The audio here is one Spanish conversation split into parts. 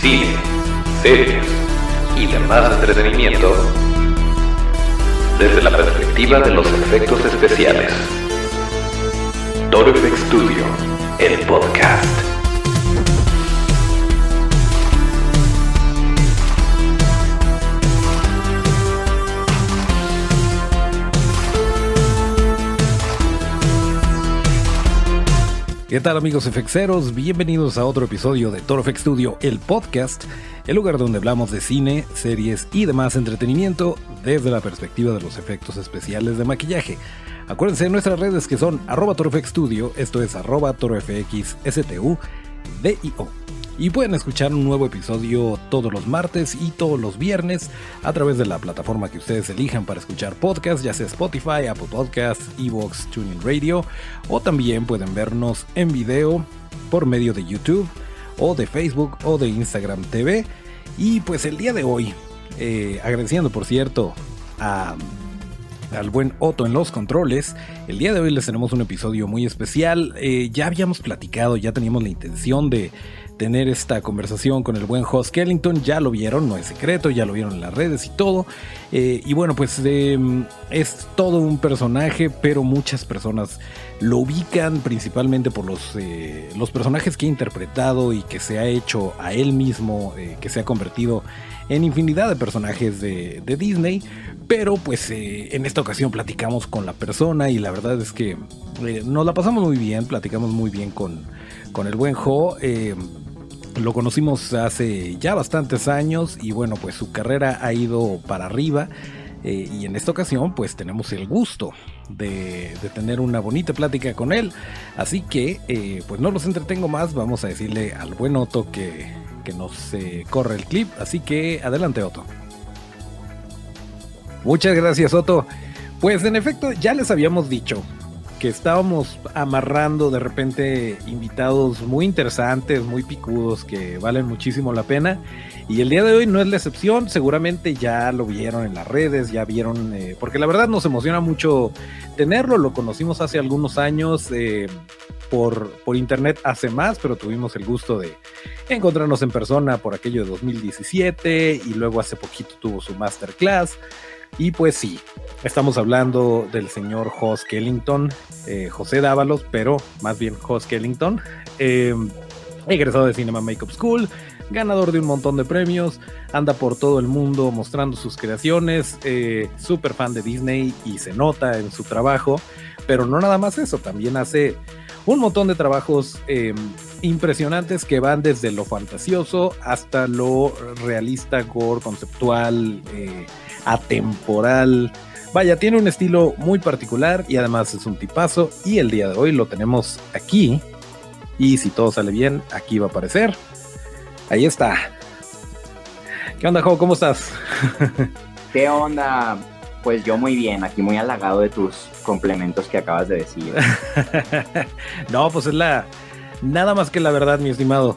cine, series y demás entretenimiento desde la perspectiva de los efectos especiales. Toro FX Studio, el podcast. ¿Qué tal amigos FXeros? Bienvenidos a otro episodio de Toro FX Studio, el podcast, el lugar donde hablamos de cine, series y demás entretenimiento desde la perspectiva de los efectos especiales de maquillaje. Acuérdense de nuestras redes que son arroba Studio, esto es arroba DIO. Y pueden escuchar un nuevo episodio todos los martes y todos los viernes a través de la plataforma que ustedes elijan para escuchar podcast, ya sea Spotify, Apple Podcasts, Evox, Tuning Radio, o también pueden vernos en video por medio de YouTube o de Facebook o de Instagram TV. Y pues el día de hoy, eh, agradeciendo por cierto al buen Otto en los controles. El día de hoy les tenemos un episodio muy especial. Eh, ya habíamos platicado, ya teníamos la intención de tener esta conversación con el buen Hoss Kellington. Ya lo vieron, no es secreto, ya lo vieron en las redes y todo. Eh, y bueno, pues em, es todo un personaje, pero muchas personas lo ubican principalmente por los, eh, los personajes que ha interpretado y que se ha hecho a él mismo, eh, que se ha convertido en infinidad de personajes de, Disney. Pero pues en esta ocasión platicamos con la persona y la verdad es que nos la pasamos muy bien, platicamos muy bien con, con el buen Jo. Lo conocimos hace ya bastantes años y bueno, pues su carrera ha ido para arriba. Eh, y en esta ocasión pues tenemos el gusto de, tener una bonita plática con él. Así que eh, pues no los entretengo más, vamos a decirle al buen Otto que, que nos eh, corre el clip. Así que adelante Otto. Muchas gracias Otto. Pues en efecto ya les habíamos dicho que estábamos amarrando de repente invitados muy interesantes, muy picudos, que valen muchísimo la pena. Y el día de hoy no es la excepción, seguramente ya lo vieron en las redes, ya vieron, eh, porque la verdad nos emociona mucho tenerlo, lo conocimos hace algunos años. Eh, por, por, internet hace más, pero tuvimos el gusto de encontrarnos en persona por aquello de 2017 y luego hace poquito tuvo su masterclass. Y pues sí, estamos hablando del señor Jos Kellington, eh, José Dávalos, pero más bien Jos Kellington, eh, egresado de Cinema Makeup School, ganador de un montón de premios, anda por todo el mundo mostrando sus creaciones, eh, súper fan de Disney y se nota en su trabajo, pero no nada más eso, también hace un montón de trabajos impresionantes que van desde lo fantasioso hasta lo realista, gore, conceptual, atemporal. Vaya, tiene un estilo muy particular y además es un tipazo. Y el día de hoy lo tenemos aquí. Y si todo sale bien, aquí va a aparecer. Ahí está. ¿Qué onda, Jo? ¿Cómo estás? ¿Qué onda? Pues yo muy bien, aquí muy halagado de tus complementos que acabas de decir. no, pues es la. Nada más que la verdad, mi estimado.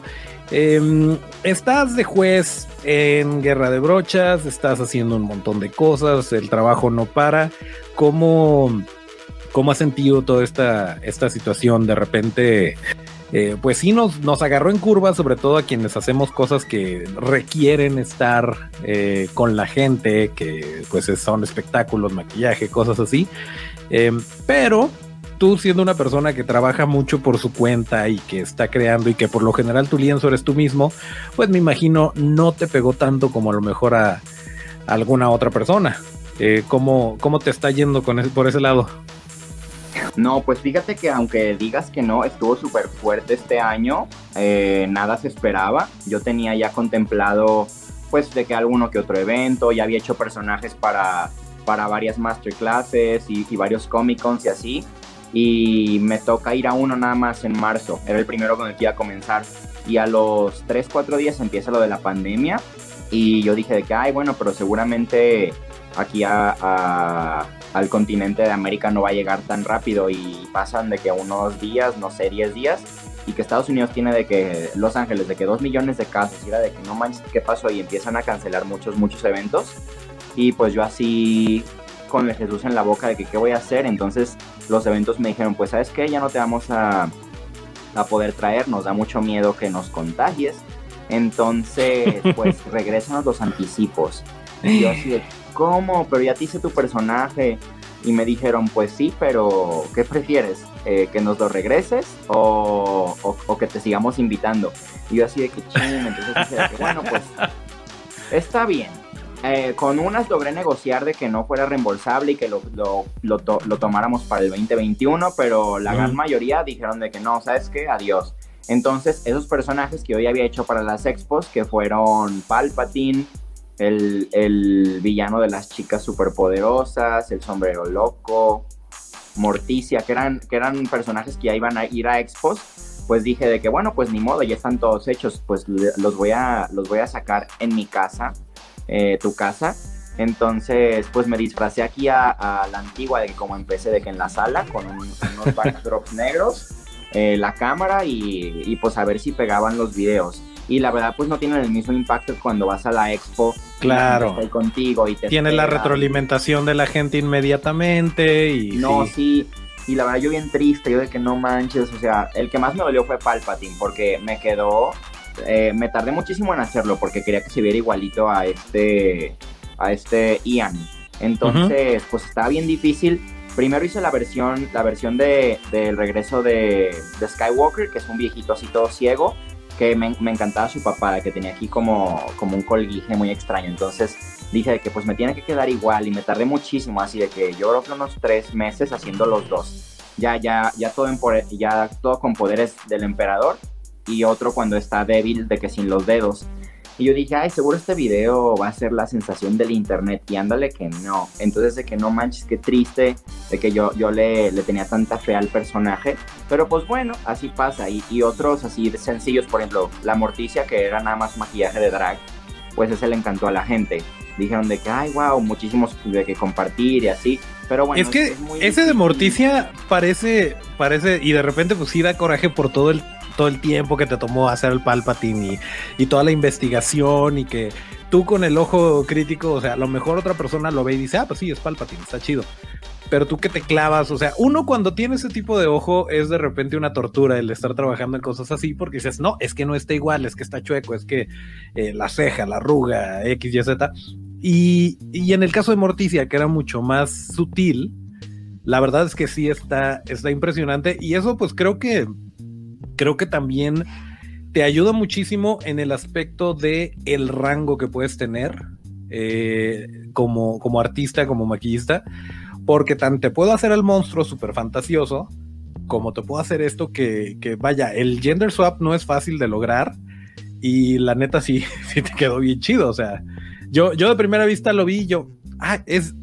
Em, estás de juez en Guerra de Brochas, estás haciendo un montón de cosas, el trabajo no para. ¿Cómo, cómo has sentido toda esta, esta situación? De repente, eh, pues sí nos, nos agarró en curva, sobre todo a quienes hacemos cosas que requieren estar eh, con la gente, que pues son espectáculos, maquillaje, cosas así. Em, pero tú siendo una persona que trabaja mucho por su cuenta y que está creando y que por lo general tu lienzo eres tú mismo, pues me imagino no te pegó tanto como a lo mejor a, alguna otra persona. Eh, ¿cómo, te está yendo con por ese lado? No, pues fíjate que aunque digas que no, estuvo súper fuerte este año, eh, nada se esperaba. Yo tenía ya contemplado pues de que alguno que otro evento, ya había hecho personajes para, para varias masterclasses y, y varios Comic Cons y así y me toca ir a uno nada más en marzo. Era el primero con el que iba a comenzar. Y a los 3, 4 días empieza lo de la pandemia. Y yo dije de que, ay, bueno, pero seguramente aquí a, al continente de América no va a llegar tan rápido. Y pasan de que unos días, no sé, 10 días. Y que Estados Unidos tiene de que Los Ángeles, de que 2 millones de casos. Y era de que no manches, ¿qué pasó? Y empiezan a cancelar muchos, muchos eventos. Y pues yo así con el Jesús en la boca de que qué voy a hacer. Entonces los eventos me dijeron, pues sabes qué, ya no te vamos a, a poder traer, nos da mucho miedo que nos contagies. Entonces, pues regresan los anticipos. Y yo así de, ¿cómo? Pero ya te hice tu personaje. Y me dijeron, pues sí, pero ¿qué prefieres? Eh, ¿Que nos lo regreses o, o, que te sigamos invitando? Y yo así de que ching, entonces dije que bueno, pues está bien. Eh, con unas logré negociar de que no fuera reembolsable y que lo, lo, lo, lo tomáramos para el 2021, pero la gran mayoría dijeron de que no, ¿sabes qué? Adiós. Entonces, esos personajes que hoy había hecho para las expos, que fueron Palpatine, el, el villano de las chicas superpoderosas, el sombrero loco, Morticia, que eran, que eran personajes que ya iban a ir a expos, pues dije de que bueno, pues ni modo, ya están todos hechos, pues los voy a, los voy a sacar en mi casa, eh, tu casa. Entonces, pues me disfracé aquí a, la antigua de que como empecé de que en la sala con unos backdrops negros, eh, la cámara y, y pues a ver si pegaban los videos y la verdad pues no tienen el mismo impacto cuando vas a la expo claro y contigo y te tiene la retroalimentación de la gente inmediatamente y no sí. y la verdad yo bien triste yo de que no manches o sea el que más me dolió fue Palpatine porque me quedó eh, me tardé muchísimo en hacerlo porque quería que se viera igualito a este a este Ian entonces pues estaba bien difícil Primero hice la versión, la versión de, del regreso de, de, Skywalker, que es un viejito así todo ciego, que me, encantaba su papá, que tenía aquí como, como un colguije muy extraño. Entonces dije que pues me tiene que quedar igual y me tardé muchísimo, así de que yo creo que unos tres meses haciendo los dos. Ya, ya, ya todo, en, ya todo con poderes del emperador y otro cuando está débil de que sin los dedos. Y yo dije, ay, seguro este video va a ser la sensación del internet. Y ándale que no. Entonces de que no manches, qué triste de que yo, yo le, le tenía tanta fe al personaje. Pero pues bueno, así pasa. Y, y otros así sencillos, por ejemplo, la morticia que era nada más maquillaje de drag, pues ese le encantó a la gente. Dijeron de que, ay, wow, muchísimos de que compartir y así. Pero bueno, es que ese de Morticia parece, parece, y de repente pues sí da coraje por todo el todo el tiempo que te tomó hacer el Palpatine y, toda la investigación y que tú con el ojo crítico, o sea, a lo mejor otra persona lo ve y dice, ah, pues sí, es Palpatine, está chido. Pero tú que te clavas, o sea, uno cuando tiene ese tipo de ojo es de repente una tortura el estar trabajando en cosas así porque dices, no, es que no está igual, es que está chueco, es que eh, la ceja, la arruga, X, Y, Z. Y, y en el caso de Morticia, que era mucho más sutil, la verdad es que sí está, está impresionante y eso pues creo que creo que también te ayuda muchísimo en el aspecto de el rango que puedes tener eh, como, como artista, como maquillista, porque tanto te puedo hacer el monstruo súper fantasioso, como te puedo hacer esto que, que, vaya, el gender swap no es fácil de lograr y la neta sí, sí te quedó bien chido, o sea, yo, yo de primera vista lo vi y yo, ah, es,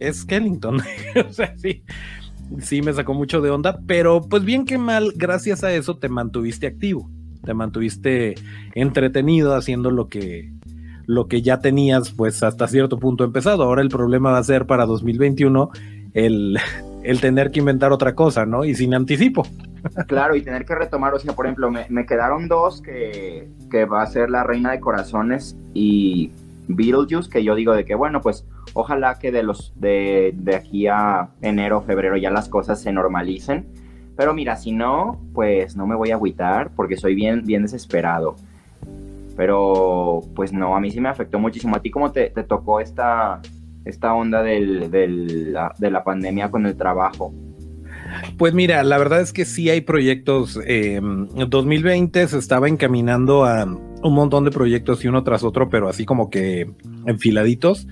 es Kellington, o sea, sí, sí me sacó mucho de onda, pero pues bien que mal, gracias a eso te mantuviste activo, te mantuviste entretenido haciendo lo que lo que ya tenías pues hasta cierto punto empezado. Ahora el problema va a ser para 2021 el, el tener que inventar otra cosa, ¿no? Y sin anticipo. Claro, y tener que retomar, o sea, por ejemplo, me, me quedaron dos que, que va a ser la Reina de Corazones y Beetlejuice, que yo digo de que, bueno, pues ojalá que de, los, de, de aquí a enero, febrero ya las cosas se normalicen. Pero mira, si no, pues no me voy a agüitar porque soy bien, bien desesperado. Pero pues no, a mí sí me afectó muchísimo. ¿A ti cómo te, tocó esta, esta onda del, de la pandemia con el trabajo? Pues mira, la verdad es que sí hay proyectos. Eh, 2020 se estaba encaminando a un montón de proyectos y uno tras otro, pero así como que enfiladitos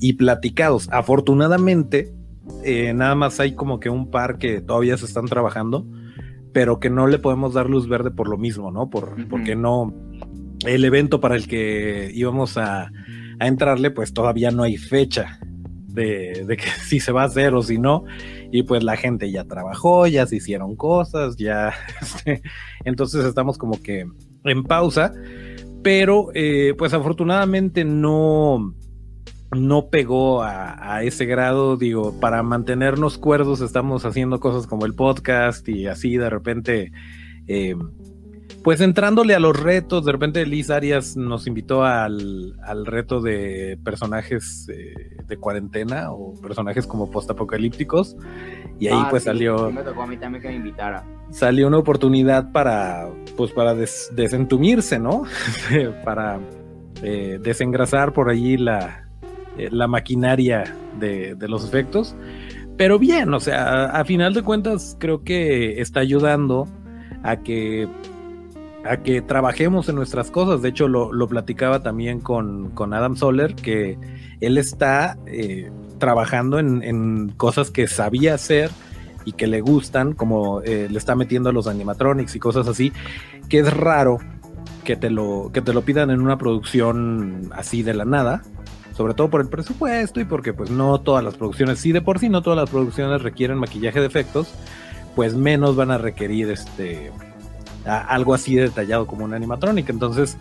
y platicados. Afortunadamente, eh, nada más hay como que un par que todavía se están trabajando, pero que no le podemos dar luz verde por lo mismo, ¿no? Por, Porque no, el evento para el que íbamos a, a entrarle, pues todavía no hay fecha de, de, que si se va a hacer o si no. Y pues la gente ya trabajó, ya se hicieron cosas, ya. Este, entonces estamos como que en pausa. Pero eh, pues afortunadamente no, no pegó a, ese grado, digo, para mantenernos cuerdos estamos haciendo cosas como el podcast y así de repente, eh, pues entrándole a los retos, de repente Liz Arias nos invitó al, reto de personajes eh, de cuarentena o personajes como postapocalípticos y ahí Ah, pues sí, salió me tocó a mí también que me invitara. Salió una oportunidad para pues para des- desentumirse, ¿no? para eh, desengrasar por allí la, eh, la maquinaria de, de los efectos. Pero bien, o sea, a, a final de cuentas creo que está ayudando a que a que trabajemos en nuestras cosas. De hecho, lo, lo platicaba también con, con Adam Soler, que él está eh, trabajando en, en cosas que sabía hacer y que le gustan, como eh, le está metiendo a los animatronics y cosas así, que es raro que te lo, que te lo pidan en una producción así de la nada, sobre todo por el presupuesto y porque pues no todas las producciones, sí de por sí no todas las producciones requieren maquillaje de efectos, pues menos van a requerir este a- algo así detallado como un animatronic. Entonces,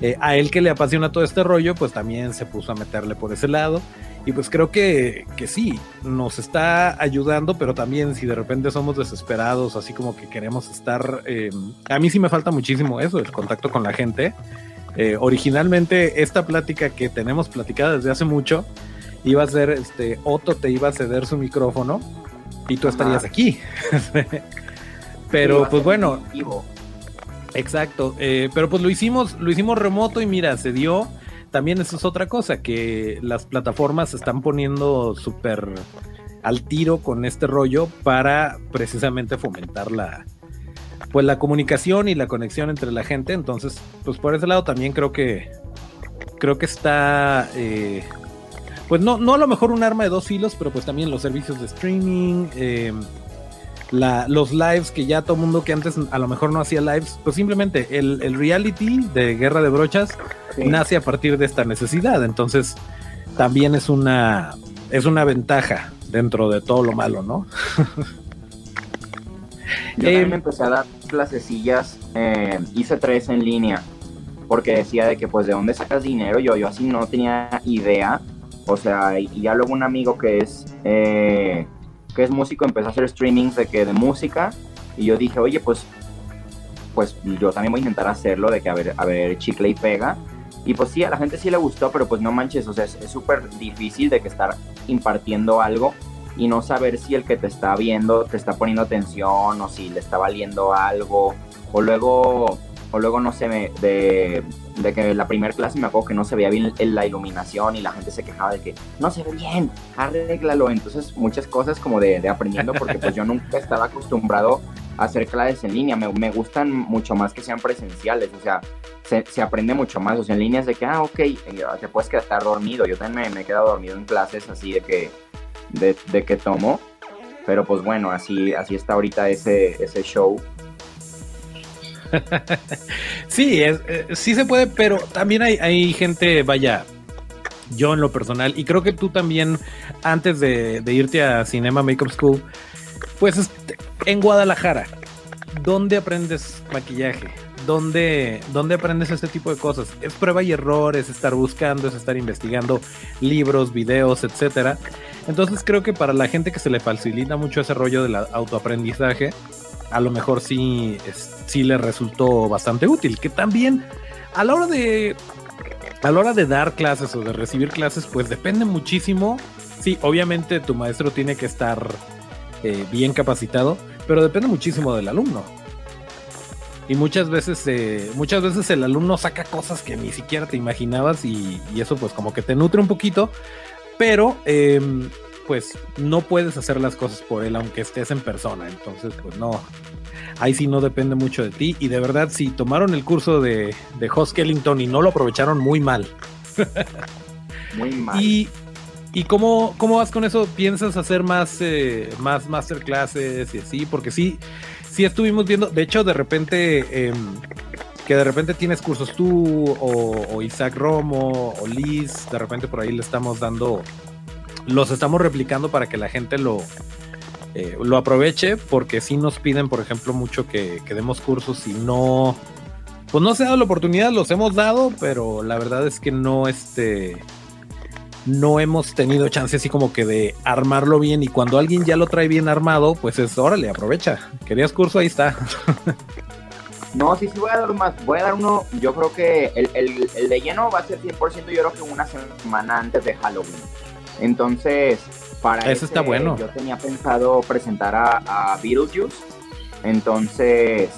eh, a él que le apasiona todo este rollo, pues también se puso a meterle por ese lado. Y pues creo que, que sí, nos está ayudando, pero también si de repente somos desesperados, así como que queremos estar... eh, a mí sí me falta muchísimo eso, el contacto con la gente. Eh, originalmente esta plática que tenemos platicada desde hace mucho, iba a ser, este, Otto te iba a ceder su micrófono y tú estarías aquí. Sí, pero pues bueno. Exacto, eh, pero pues lo hicimos, lo hicimos remoto y mira, se dio. También eso es otra cosa, que las plataformas se están poniendo súper al tiro con este rollo para precisamente fomentar la, pues la comunicación y la conexión entre la gente. Entonces, pues por ese lado también creo que creo que está eh, pues no, no a lo mejor un arma de dos filos, pero pues también los servicios de streaming, eh, la, los lives que ya todo mundo que antes a lo mejor no hacía lives, pues simplemente el, el reality de Guerra de Brochas Sí. nace a partir de esta necesidad. Entonces, también es una, es una ventaja dentro de todo lo malo, ¿no? Yo Eh, también me empecé a dar clasecillas, eh, hice tres en línea, porque decía de que pues de dónde sacas dinero, yo, yo así no tenía idea, o sea, y ya luego un amigo que es, eh, es músico empezó a hacer streamings de que de música, y yo dije, oye, pues, pues yo también voy a intentar hacerlo, de que a ver, a ver, chicle y pega, y pues sí, a la gente sí le gustó, pero pues no manches, o sea, es es súper difícil de que estar impartiendo algo y no saber si el que te está viendo te está poniendo atención o si le está valiendo algo. O luego o luego no sé me- de, de que la primera clase me acuerdo que no se veía bien la iluminación y la gente se quejaba de que no se ve bien arréglalo entonces muchas cosas como de, de aprendiendo porque pues yo nunca estaba acostumbrado a hacer clases en línea me, me gustan mucho más que sean presenciales o sea se, se aprende mucho más o sea en línea es de que ah ok eh, te puedes quedar dormido yo también me, he quedado dormido en clases así de que de que tomo. Pero pues bueno, así, así está ahorita ese, ese show. Sí, eh, sí se puede, pero también hay, gente, vaya, yo en lo personal, y creo que tú también, antes de, de irte a Cinema Makeup School, pues este, en Guadalajara, ¿dónde aprendes maquillaje? ¿Dónde, ¿Dónde aprendes este tipo de cosas? Es prueba y error, es estar buscando, es estar investigando libros, videos, etcétera. Entonces creo que para la gente que se le facilita mucho ese rollo del autoaprendizaje, a lo mejor sí, sí le resultó bastante útil. Que también a la hora de a la hora de dar clases o de recibir clases, pues depende muchísimo. Sí, obviamente tu maestro tiene que estar eh, bien capacitado, pero depende muchísimo del alumno. Y muchas veces, eh, muchas veces el alumno saca cosas que ni siquiera te imaginabas y, y eso pues como que te nutre un poquito, pero em, pues no puedes hacer las cosas por él aunque estés en persona. Entonces pues no, ahí sí no depende mucho de ti. Y de verdad, si tomaron el curso de, de Hoss Kellington y no lo aprovecharon muy mal. Muy mal. ¿Y, y cómo, cómo vas con eso? ¿Piensas hacer más, eh, más masterclasses y así? Porque sí, sí estuvimos viendo, de hecho, de repente, em, que de repente tienes cursos tú o, o Isaac Romo o Liz, de repente por ahí le estamos dando, los estamos replicando para que la gente lo, eh, lo aproveche, porque sí nos piden, por ejemplo, mucho que, demos cursos y no, pues no se ha dado la oportunidad, los hemos dado, pero la verdad es que no, este, no hemos tenido chance así como que de armarlo bien y cuando alguien ya lo trae bien armado, pues es, órale, aprovecha. ¿Querías curso? Ahí está. No, sí, sí voy a dar más. Voy a dar uno, yo creo que el, el, el de lleno va a ser 100%, yo creo que una semana antes de Halloween. Entonces, para eso está bueno. Yo tenía pensado presentar a, a Beetlejuice. Entonces,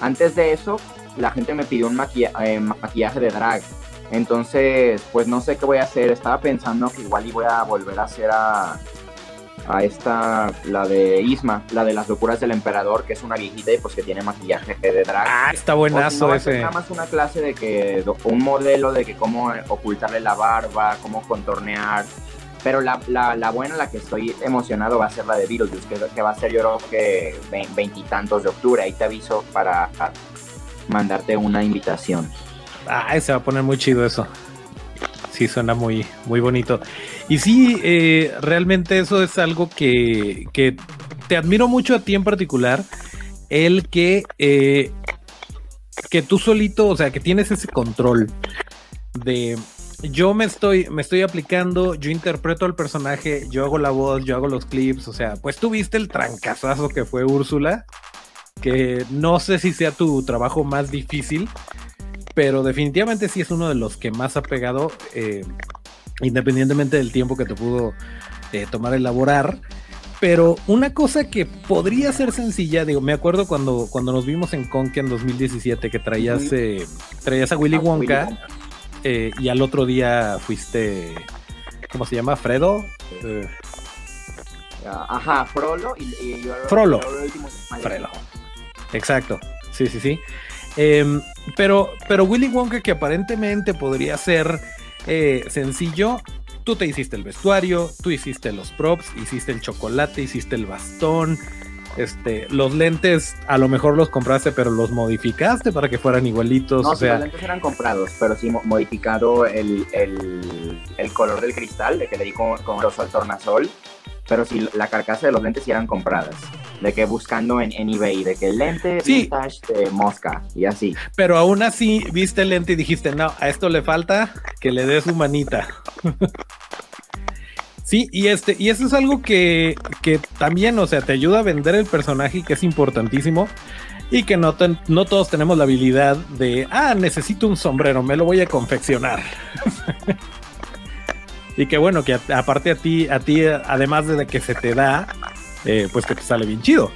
antes de eso, la gente me pidió un eh, maquillaje de drag. Entonces, pues no sé qué voy a hacer. Estaba pensando que igual y voy a volver a hacer a, a esta, la de Isma, la de las locuras del emperador, que es una viejita y pues que tiene maquillaje de drag. Ah, está buenazo ese. nada más una clase de que, un modelo de que cómo ocultarle la barba, cómo contornear, pero la, la, buena, la que estoy emocionado, va a ser la de Beetlejuice, que, va a ser yo creo que veintitantos de octubre. Ahí te aviso para mandarte una invitación. Ah, se va a poner muy chido eso. Sí, suena muy, muy bonito. Y sí, eh, realmente eso es algo que, que, te admiro mucho a ti en particular. El que, eh, que tú solito, o sea, que tienes ese control de yo me estoy, me estoy aplicando, yo interpreto al personaje, yo hago la voz, yo hago los clips, o sea, pues tú viste el trancazazo que fue Úrsula, que no sé si sea tu trabajo más difícil, pero definitivamente sí es uno de los que más ha pegado, eh, independientemente del tiempo que te pudo eh, tomar elaborar. Pero una cosa que podría ser sencilla, digo, me acuerdo cuando, cuando nos vimos en Conky en 2017 que traías, eh, traías a Willy Wonka. Eh, y al otro día fuiste, ¿cómo se llama? ¿Fredo? Eh, ajá, Frollo y, Frollo. Frollo. Exacto, sí, sí, sí. Em, pero, pero Willy Wonka, que aparentemente podría ser eh, sencillo, tú te hiciste el vestuario, tú hiciste los props, hiciste el chocolate, hiciste el bastón, este, los lentes a lo mejor los compraste, pero los modificaste para que fueran igualitos. No, o sea... los lentes eran comprados, pero sí modificado el, color del cristal, de que le di con, con al tornasol. Pero sí, la carcasa de los lentes sí eran compradas. De que buscando en, en eBay, de que el lente sí. vintage de mosca y así. Pero aún así viste el lente y dijiste, no, a esto le falta que le des su manita. Sí, y este, y eso es algo que, que también, o sea, te ayuda a vender el personaje, que es importantísimo. Y que no, no todos tenemos la habilidad de, ah, necesito un sombrero, me lo voy a confeccionar. y que bueno, que aparte a ti, a ti, además de que se te da, eh, pues que te sale bien chido.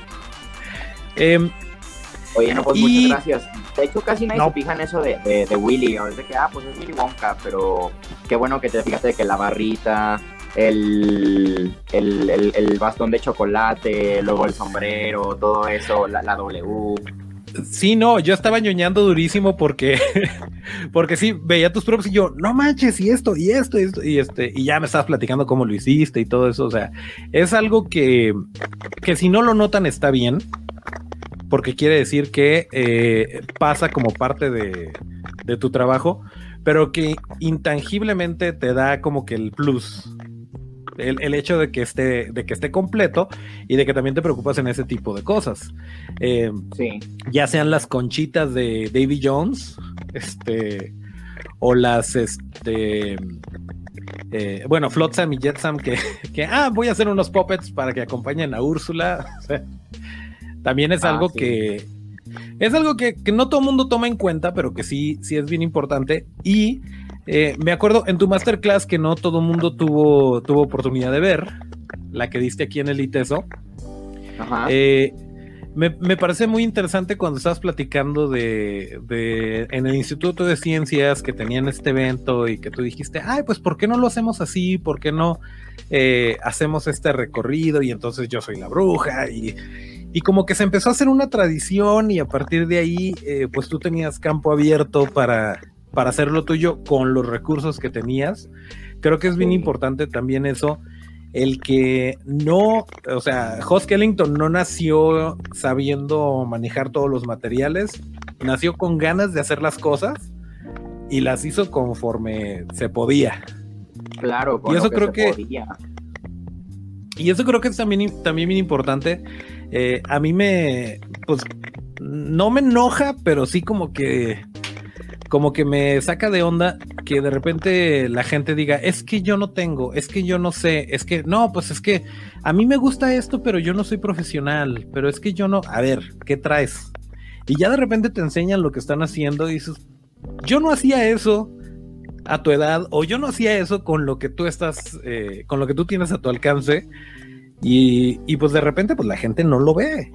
Em, Oye, no, pues muchas gracias. De hecho, casi nadie se fija en eso de, de, Willy. A veces que, ah, pues es Willy Wonka, pero qué bueno que te fijaste de que la barrita, el, el, bastón de chocolate, luego el sombrero, todo eso, la, W. Sí, no, yo estaba ñoñando durísimo porque, porque sí, veía tus props y yo, no manches, y esto, y esto, y esto, y este, y ya me estabas platicando cómo lo hiciste y todo eso, o sea, es algo que, que si no lo notan está bien, porque quiere decir que eh, pasa como parte de, de tu trabajo, pero que intangiblemente te da como que el plus, el, hecho de que, esté, de que esté completo y de que también te preocupas en ese tipo de cosas. Eh, ya sean las conchitas de Davy Jones, este, o las, este, eh, bueno, Flotsam y Jetsam, que, que, ah, voy a hacer unos puppets para que acompañen a Úrsula. también es ah, algo que, es algo que, que, no todo el mundo toma en cuenta, pero que sí, sí es bien importante. Y eh, me acuerdo en tu masterclass que no todo el mundo tuvo, tuvo oportunidad de ver, la que diste aquí en el ITESO. Eh, me, parece muy interesante cuando estabas platicando de, en el Instituto de Ciencias que tenían este evento y que tú dijiste, ay, pues ¿por qué no lo hacemos así? ¿Por qué no eh, hacemos este recorrido? Y entonces yo soy la bruja y, y, como que se empezó a hacer una tradición y a partir de ahí, pues tú tenías campo abierto para para hacer lo tuyo con los recursos que tenías. Creo que es bien importante también eso, el que no, o sea, Hoss Kellington no nació sabiendo manejar todos los materiales, nació con ganas de hacer las cosas y las hizo conforme se podía. Claro, y eso creo que y eso creo que es también, también bien importante. Eh, a mí me, pues, no me enoja, pero sí como que como que me saca de onda que de repente la gente diga, es que yo no tengo, es que yo no sé, es que no, pues es que a mí me gusta esto, pero yo no soy profesional, pero es que yo no, a ver, ¿qué traes? y ya de repente te enseñan lo que están haciendo y dices, yo no hacía eso a tu edad o yo no hacía eso con lo que tú estás, eh, con lo que tú tienes a tu alcance y, y, pues de repente pues la gente no lo ve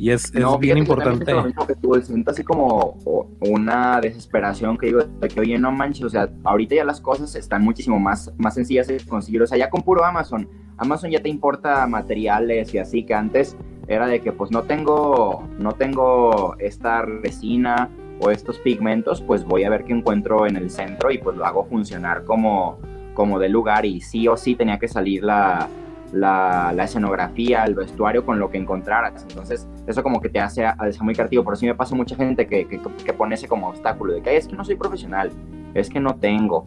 y es, es bien importante. Lo mismo que tú, siento así como una desesperación que digo de que oye no manches, o sea, ahorita ya las cosas están muchísimo más, más sencillas de conseguir, o sea, ya con puro Amazon, Amazon ya te importa materiales y así que antes era de que pues no tengo, no tengo esta resina o estos pigmentos, pues voy a ver qué encuentro en el centro y pues lo hago funcionar como, como de lugar y sí o sí tenía que salir la, la, escenografía, el vestuario con lo que encontraras. Entonces, eso como que te hace, hace muy creativo. Por eso me pasa mucha gente que, que, que, pone ese como obstáculo de que es que no soy profesional, es que no tengo.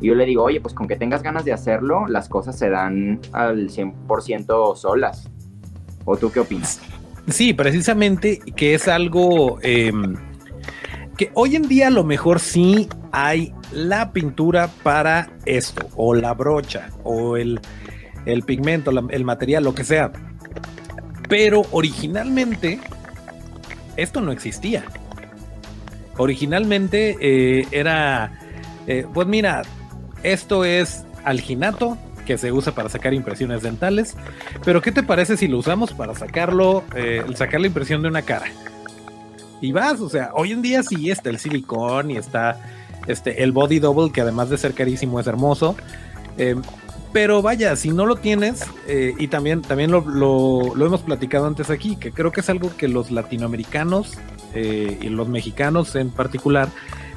Y yo le digo, oye, pues con que tengas ganas de hacerlo, las cosas se dan al 100% solas. ¿O tú qué opinas? Sí, precisamente que es algo... Em, que hoy en día a lo mejor sí hay la pintura para esto, o la brocha, o el, pigmento, el material, lo que sea. Pero originalmente esto no existía. Originalmente eh, era, eh, pues mira, esto es alginato que se usa para sacar impresiones dentales, pero ¿qué te parece si lo usamos para sacarlo, eh, sacar la impresión de una cara? y vas, o sea, hoy en día sí está el silicón y está este, el body double, que además de ser carísimo es hermoso. Pero vaya, si no lo tienes, eh, y también, también lo, lo, hemos platicado antes aquí, que creo que es algo que los latinoamericanos eh, y los mexicanos en particular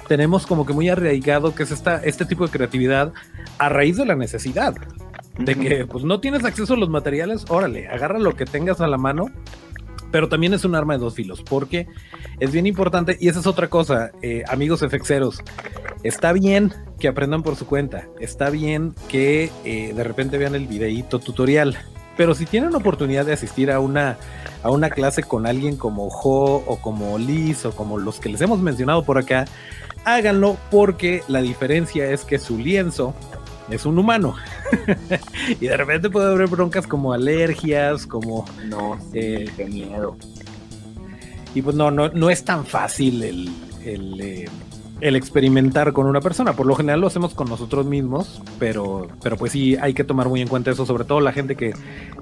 tenemos como que muy arraigado, que es esta, este tipo de creatividad a raíz de la necesidad. De que pues no tienes acceso a los materiales, órale, agarra lo que tengas a la mano pero también es un arma de dos filos, porque es bien importante, y esa es otra cosa, eh, amigos efexeros, está bien que aprendan por su cuenta, está bien que eh, de repente vean el videíto tutorial, pero si tienen oportunidad de asistir a una, a una clase con alguien como Jo o como Liz o como los que les hemos mencionado por acá, háganlo porque la diferencia es que su lienzo es un humano. y de repente puede haber broncas como alergias, como... No, eh, qué miedo. Y pues no, no, no es tan fácil el, eh, el, experimentar con una persona. Por lo general lo hacemos con nosotros mismos, pero, pero pues sí hay que tomar muy en cuenta eso, sobre todo la gente que,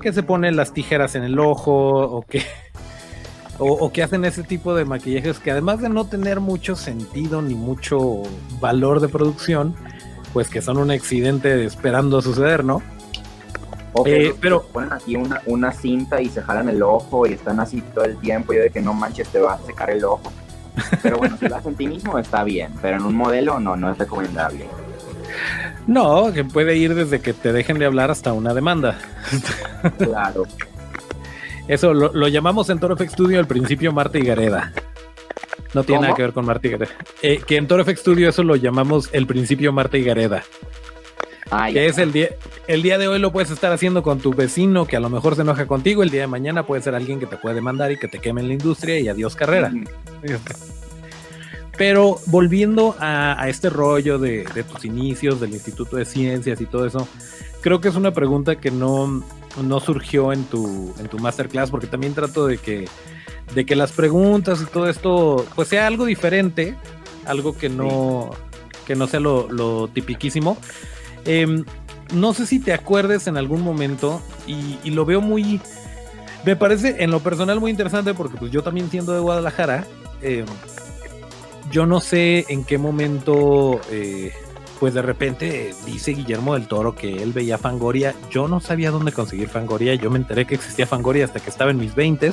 que se pone las tijeras en el ojo o que... O, o, que hacen ese tipo de maquillajes que además de no tener mucho sentido ni mucho valor de producción, pues que son un accidente esperando suceder, ¿no? Eh, pero ponen aquí una, una, cinta y se jalan el ojo y están así todo el tiempo y de que no manches te va a secar el ojo. Pero bueno, si lo haces en ti mismo está bien, pero en un modelo no, no es recomendable. No, que puede ir desde que te dejen de hablar hasta una demanda. Claro. Eso lo, lo llamamos en Toro Studio al principio Marta y Gareda. No tiene nada que ver con Marta y Gareda. Eh, que en Toro FX Studio eso lo llamamos el principio Marta y Gareda. que es el día, el día de hoy lo puedes estar haciendo con tu vecino que a lo mejor se enoja contigo, el día de mañana puede ser alguien que te puede demandar y que te queme en la industria y adiós carrera. Pero volviendo a, este rollo de, tus inicios, del Instituto de Ciencias y todo eso, creo que es una pregunta que no, no surgió en tu, en tu masterclass, porque también trato de que de que las preguntas y todo esto pues sea algo diferente, algo que no, que no sea lo, lo tipiquísimo. Em, no sé si te acuerdes en algún momento y, lo veo muy, me parece en lo personal muy interesante porque pues yo también siendo de Guadalajara, em, yo no sé en qué momento, eh, pues de repente dice Guillermo del Toro que él veía Fangoria. Yo no sabía dónde conseguir Fangoria. Yo me enteré que existía Fangoria hasta que estaba en mis 20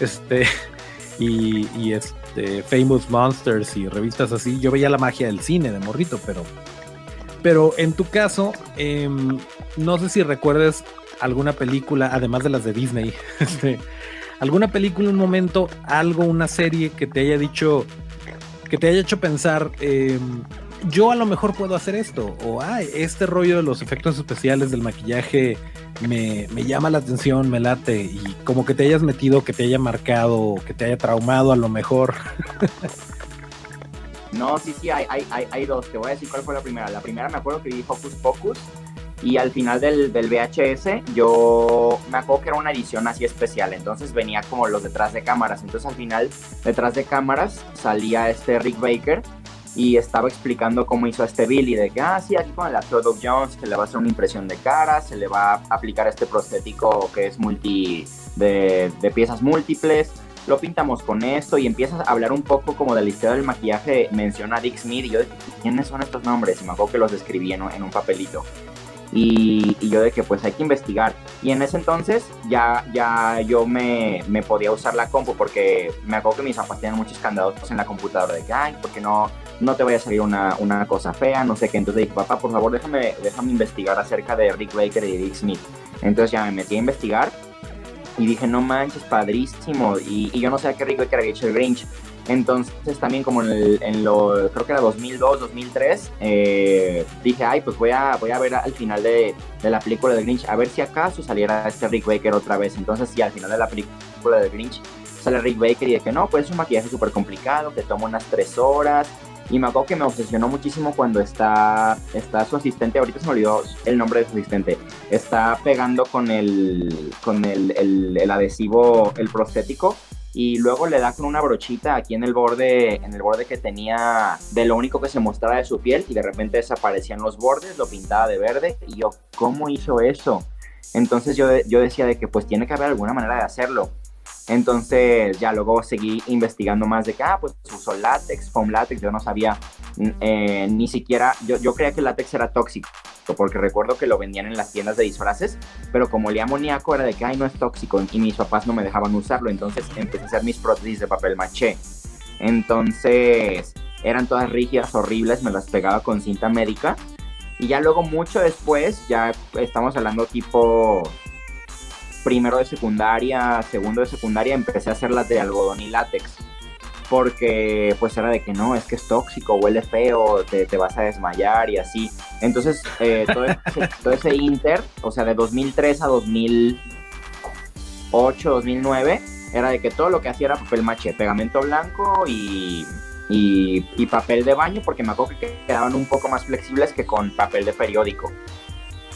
este, y, este, Famous Monsters y revistas así, yo veía la magia del cine de morrito, pero, pero en tu caso, em, no sé si recuerdes alguna película, además de las de Disney, este, alguna película, un momento, algo, una serie que te haya dicho, que te haya hecho pensar, eh, yo a lo mejor puedo hacer esto, o ay, este rollo de los efectos especiales del maquillaje me, llama la atención, me late, y como que te hayas metido, que te haya marcado, que te haya traumado a lo mejor. No, sí, sí, hay, hay, hay, dos. Te voy a decir cuál fue la primera. La primera me acuerdo que vi Focus Focus Y al final del, del, VHS, yo me acuerdo que era una edición así especial. Entonces venía como los detrás de cámaras. Entonces al final, detrás de cámaras, salía este Rick Baker y estaba explicando cómo hizo este Billy. De que, ah, sí, aquí con el actor Doug Jones se le va a hacer una impresión de cara, se le va a aplicar este prostético que es multi. de, piezas múltiples lo pintamos con esto y empiezas a hablar un poco como de la historia del maquillaje, menciona a Dick Smith y yo quiénes son estos nombres y me acuerdo que los escribí en, un papelito. Y, yo de que pues hay que investigar. Y en ese entonces ya, ya yo me, me, podía usar la compu porque me acuerdo que mis papás tenían muchos candados en la computadora de que, porque no, no te vaya a salir una, una, cosa fea, no sé qué. Entonces dije, papá, por favor, déjame, déjame investigar acerca de Rick Baker y Dick Smith. Entonces ya me metí a investigar y dije, no manches, padrísimo. Y, yo no sé qué rico que era hecho el Grinch. Entonces también como en, el, lo, creo que era 2002, 2003, eh, dije, ay, pues voy a, voy a ver al final de, de, la película de Grinch, a ver si acaso saliera este Rick Baker otra vez. Entonces sí, al final de la película de Grinch sale Rick Baker y dije, no, pues es un maquillaje súper complicado, que toma unas tres horas, y me acuerdo que me obsesionó muchísimo cuando está, está su asistente, ahorita se me olvidó el nombre de su asistente, está pegando con el, con el, el, adhesivo, el prostético, y luego le da con una brochita aquí en el borde, en el borde que tenía de lo único que se mostraba de su piel, y de repente desaparecían los bordes, lo pintaba de verde, y yo, ¿cómo hizo eso? Entonces yo, yo decía de que pues tiene que haber alguna manera de hacerlo. Entonces ya luego seguí investigando más de que, ah, pues usó látex, foam látex, yo no sabía eh, ni siquiera, yo, yo creía que el látex era tóxico, porque recuerdo que lo vendían en las tiendas de disfraces, pero como olía amoníaco era de que, ay, no es tóxico, y mis papás no me dejaban usarlo, entonces empecé a hacer mis prótesis de papel maché. Entonces eran todas rígidas, horribles, me las pegaba con cinta médica, y ya luego mucho después, ya estamos hablando tipo primero de secundaria, segundo de secundaria, empecé a hacer las de algodón y látex. Porque pues era de que no, es que es tóxico, huele feo, te, vas a desmayar y así. Entonces, eh, todo, ese, inter, o sea, de 2003 a 2008, 2009, era de que todo lo que hacía era papel maché, pegamento blanco y, y, y, papel de baño, porque me acuerdo que quedaban un poco más flexibles que con papel de periódico.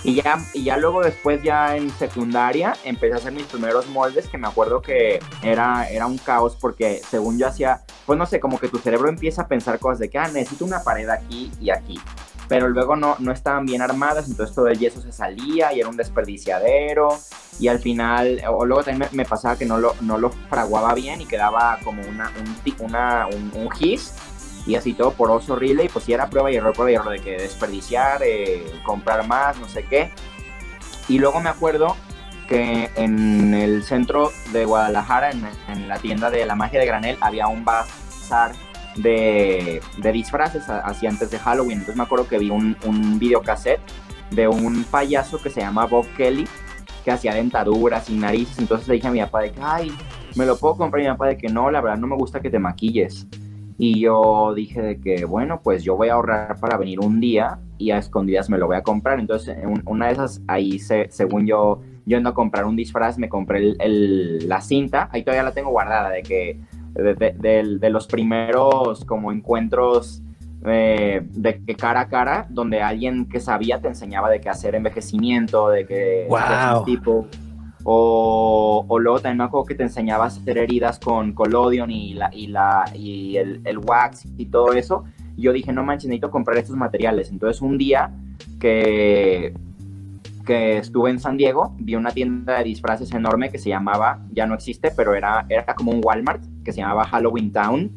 Y ya, y ya luego después ya en secundaria empecé a hacer mis primeros moldes que me acuerdo que era, era un caos porque según yo hacía, pues no sé, como que tu cerebro empieza a pensar cosas de que, ah, necesito una pared aquí y aquí. Pero luego no, no estaban bien armadas, entonces todo el yeso se salía y era un desperdiciadero. Y al final, o luego también me, pasaba que no lo, no lo fraguaba bien y quedaba como una, un, una, un, un gis y así todo poroso, horrible, y pues si era prueba y error, prueba y error de que desperdiciar, eh, comprar más, no sé qué. Y luego me acuerdo que en el centro de Guadalajara, en, la tienda de la magia de granel, había un bazar de, de disfraces así antes de Halloween. Entonces me acuerdo que vi un, un videocassette de un payaso que se llama Bob Kelly, que hacía dentaduras y narices. Entonces le dije a mi papá de que, ay, me lo puedo comprar. Y mi papá de que no, la verdad no me gusta que te maquilles. Y yo dije de que, bueno, pues yo voy a ahorrar para venir un día y a escondidas me lo voy a comprar. Entonces, una de esas, ahí, se, según yo, yendo a comprar un disfraz, me compré el, la cinta. Ahí todavía la tengo guardada, de que, de, los primeros como encuentros eh, de que cara a cara, donde alguien que sabía te enseñaba de qué hacer envejecimiento, de que... Wow. Tipo, o, luego también me acuerdo que te enseñaba a hacer heridas con collodion y, la, y, la, y el, el wax y todo eso. Yo dije, no manches, necesito comprar estos materiales. Entonces un día que, que estuve en San Diego, vi una tienda de disfraces enorme que se llamaba, ya no existe, pero era, era como un Walmart, que se llamaba Halloween Town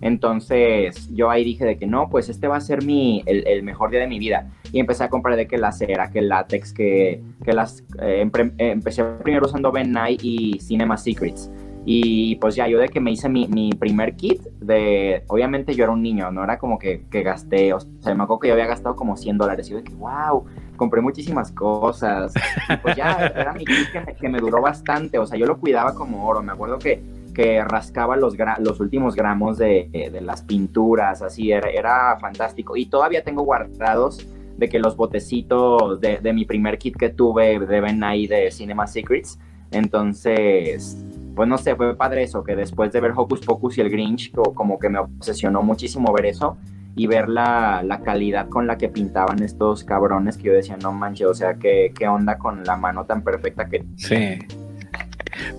entonces yo ahí dije de que no, pues este va a ser mi, el, mejor día de mi vida. Y empecé a comprar de que la cera, que el látex, que, que las... Eh, empecé primero usando Ben Nye y Cinema Secrets. Y pues ya yo de que me hice mi, mi, primer kit de... Obviamente yo era un niño, no era como que, que gasté, o sea, me acuerdo que yo había gastado como 100 dólares. Y yo de que, wow, compré muchísimas cosas. Y pues ya era mi kit que que me duró bastante, o sea, yo lo cuidaba como oro. Me acuerdo que que rascaba los, los últimos gramos de, de, las pinturas, así, era, era fantástico. Y todavía tengo guardados de que los botecitos de, de mi primer kit que tuve deben ahí de Cinema Secrets. Entonces, pues no sé, fue padre eso, que después de ver Hocus Pocus y el Grinch, como que me obsesionó muchísimo ver eso. y ver la, la, calidad con la que pintaban estos cabrones que yo decía, no manches, o sea, ¿qué, qué onda con la mano tan perfecta que... Sí.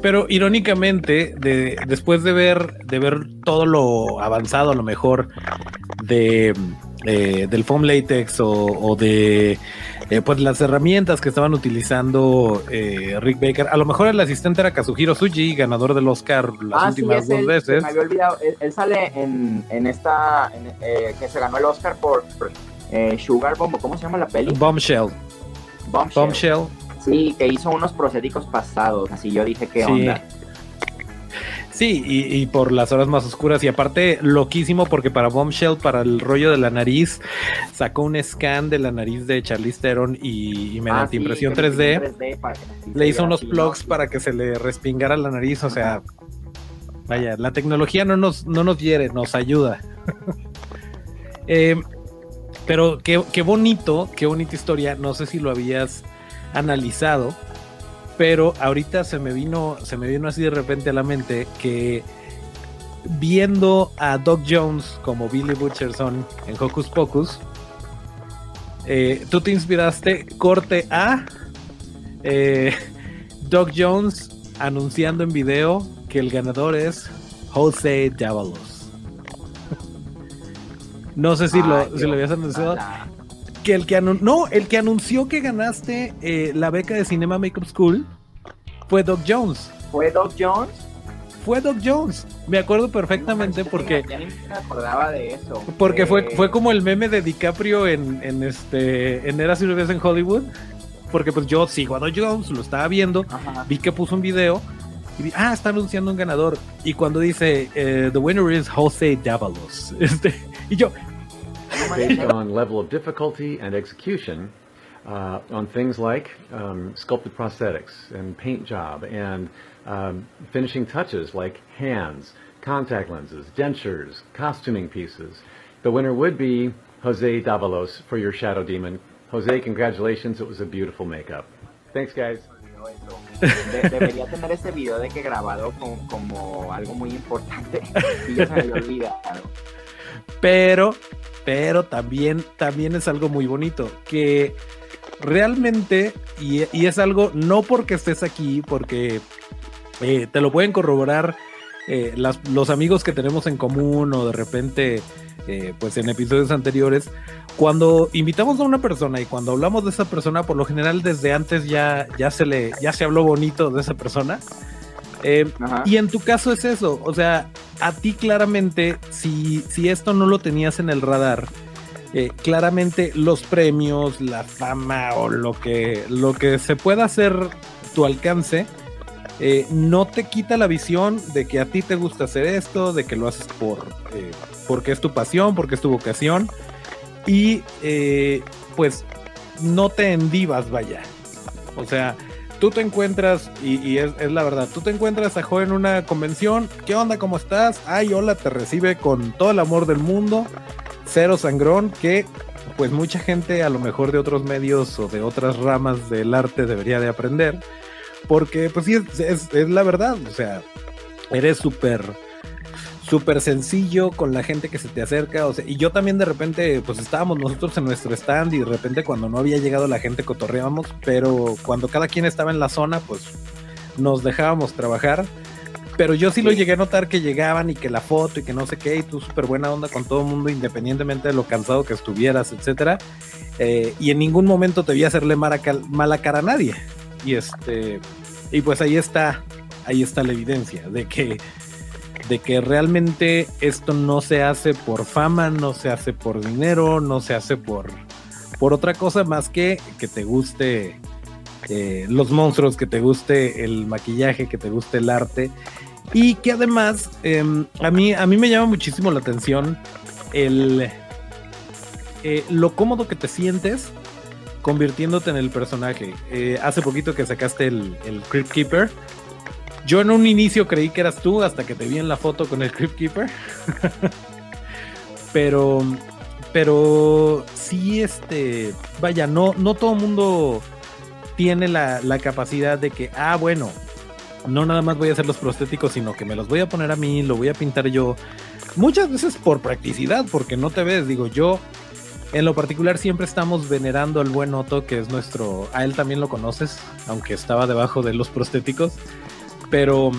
Pero irónicamente, de, después de ver, de ver todo lo avanzado a lo mejor de, eh, del foam latex o, de eh, pues las herramientas que estaban utilizando eh, Rick Baker, a lo mejor el asistente era Kazuhiro Suji, ganador del Oscar las ah, últimas dos veces. Me había olvidado, él, sale en, en esta, que se ganó el Oscar por, Sugar Bomb, ¿cómo se llama la peli? Bombshell. Bombshell. Bombshell Sí, que hizo unos procédicos pasados, así yo dije, ¿qué onda? Sí, y, por las horas más oscuras. Y aparte, loquísimo, porque para Bombshell, para el rollo de la nariz, sacó un scan de la nariz de Charlize Theron y, mediante ah, impresión 3D, le hizo unos plugs para que se le respingara la nariz. O sea, vaya, la tecnología no nos, no nos hiere, nos ayuda. Eh, pero qué, qué bonito, qué bonita historia. No sé si lo habías analizado, pero ahorita se me vino, se me vino así de repente a la mente que viendo a Doc Jones como Billy Butcherson en Hocus Pocus, eh, tú te inspiraste corte a eh, Doc Jones anunciando en video que el ganador es Jose Davalos. no sé si, lo, si lo habías anunciado que el que no, el que anunció que ganaste eh, la beca de Cinema Makeup School fue Doc Jones. ¿Fue Doc Jones? Fue Doc Jones. Me acuerdo perfectamente porque. Ya ni me acordaba de eso. Porque fue, fue como el meme de DiCaprio en, en este. en Eras y vez en Hollywood. Porque pues yo sigo a Doc Jones, lo estaba viendo, vi que puso un video y vi, ah, está anunciando un ganador. Y cuando dice, eh, The winner is Jose Davalos. Este, y yo, based on level of difficulty and execution uh, on things like um, sculpted prosthetics and paint job and um, finishing touches like hands, contact lenses, dentures, costuming pieces. The winner would be Jose Davalos for your Shadow Demon. Jose, congratulations. It was a beautiful makeup. Thanks, guys. De debería tener ese video de que grabado como, como algo muy importante y ya se me había olvidado. Pero pero también, también es algo muy bonito, que realmente, y, es algo, no porque estés aquí, porque eh, te lo pueden corroborar eh, los amigos que tenemos en común o de repente, eh, pues en episodios anteriores, cuando invitamos a una persona y cuando hablamos de esa persona, por lo general desde antes ya, ya, se, le, ya se habló bonito de esa persona. Eh, y en tu caso es eso, o sea, a ti claramente, si, si esto no lo tenías en el radar, eh, claramente los premios, la fama o lo que, lo que se pueda hacer tu alcance, eh, no te quita la visión de que a ti te gusta hacer esto, de que lo haces por, porque es tu pasión, porque es tu vocación, y pues no te endivas, vaya. O sea, tú te encuentras, y, es, la verdad, tú te encuentras a Jo en una convención, ¿qué onda? ¿Cómo estás? Ay, hola, te recibe con todo el amor del mundo, cero sangrón, que pues mucha gente a lo mejor de otros medios o de otras ramas del arte debería de aprender, porque pues sí, es, es la verdad, o sea, eres súper súper sencillo con la gente que se te acerca. O sea, y yo también de repente, pues estábamos nosotros en nuestro stand y de repente cuando no había llegado la gente cotorreábamos, pero cuando cada quien estaba en la zona, pues nos dejábamos trabajar. Pero yo sí, lo llegué a notar que llegaban y que la foto y que no sé qué, y tú súper buena onda con todo el mundo, independientemente de lo cansado que estuvieras, etcétera. Eh, y en ningún momento te vi hacerle mala, mala cara a nadie. Y este, y pues ahí está, ahí está la evidencia de que de que realmente esto no se hace por fama, no se hace por dinero, no se hace por, por otra cosa más que que te guste eh, los monstruos, que te guste el maquillaje, que te guste el arte. Y que además em, a, mí, a mí me llama muchísimo la atención el, eh, lo cómodo que te sientes convirtiéndote en el personaje. Eh, hace poquito que sacaste el, el Crypt Keeper yo en un inicio creí que eras tú hasta que te vi en la foto con el Crypt Keeper. pero, pero sí, este, vaya, no, no todo el mundo tiene la, la capacidad de que, ah, bueno, no nada más voy a hacer los prostéticos, sino que me los voy a poner a mí, lo voy a pintar yo. muchas veces por practicidad, porque no te ves, digo, yo en lo particular siempre estamos venerando al buen Otto, que es nuestro, a él también lo conoces, aunque estaba debajo de los prostéticos, pero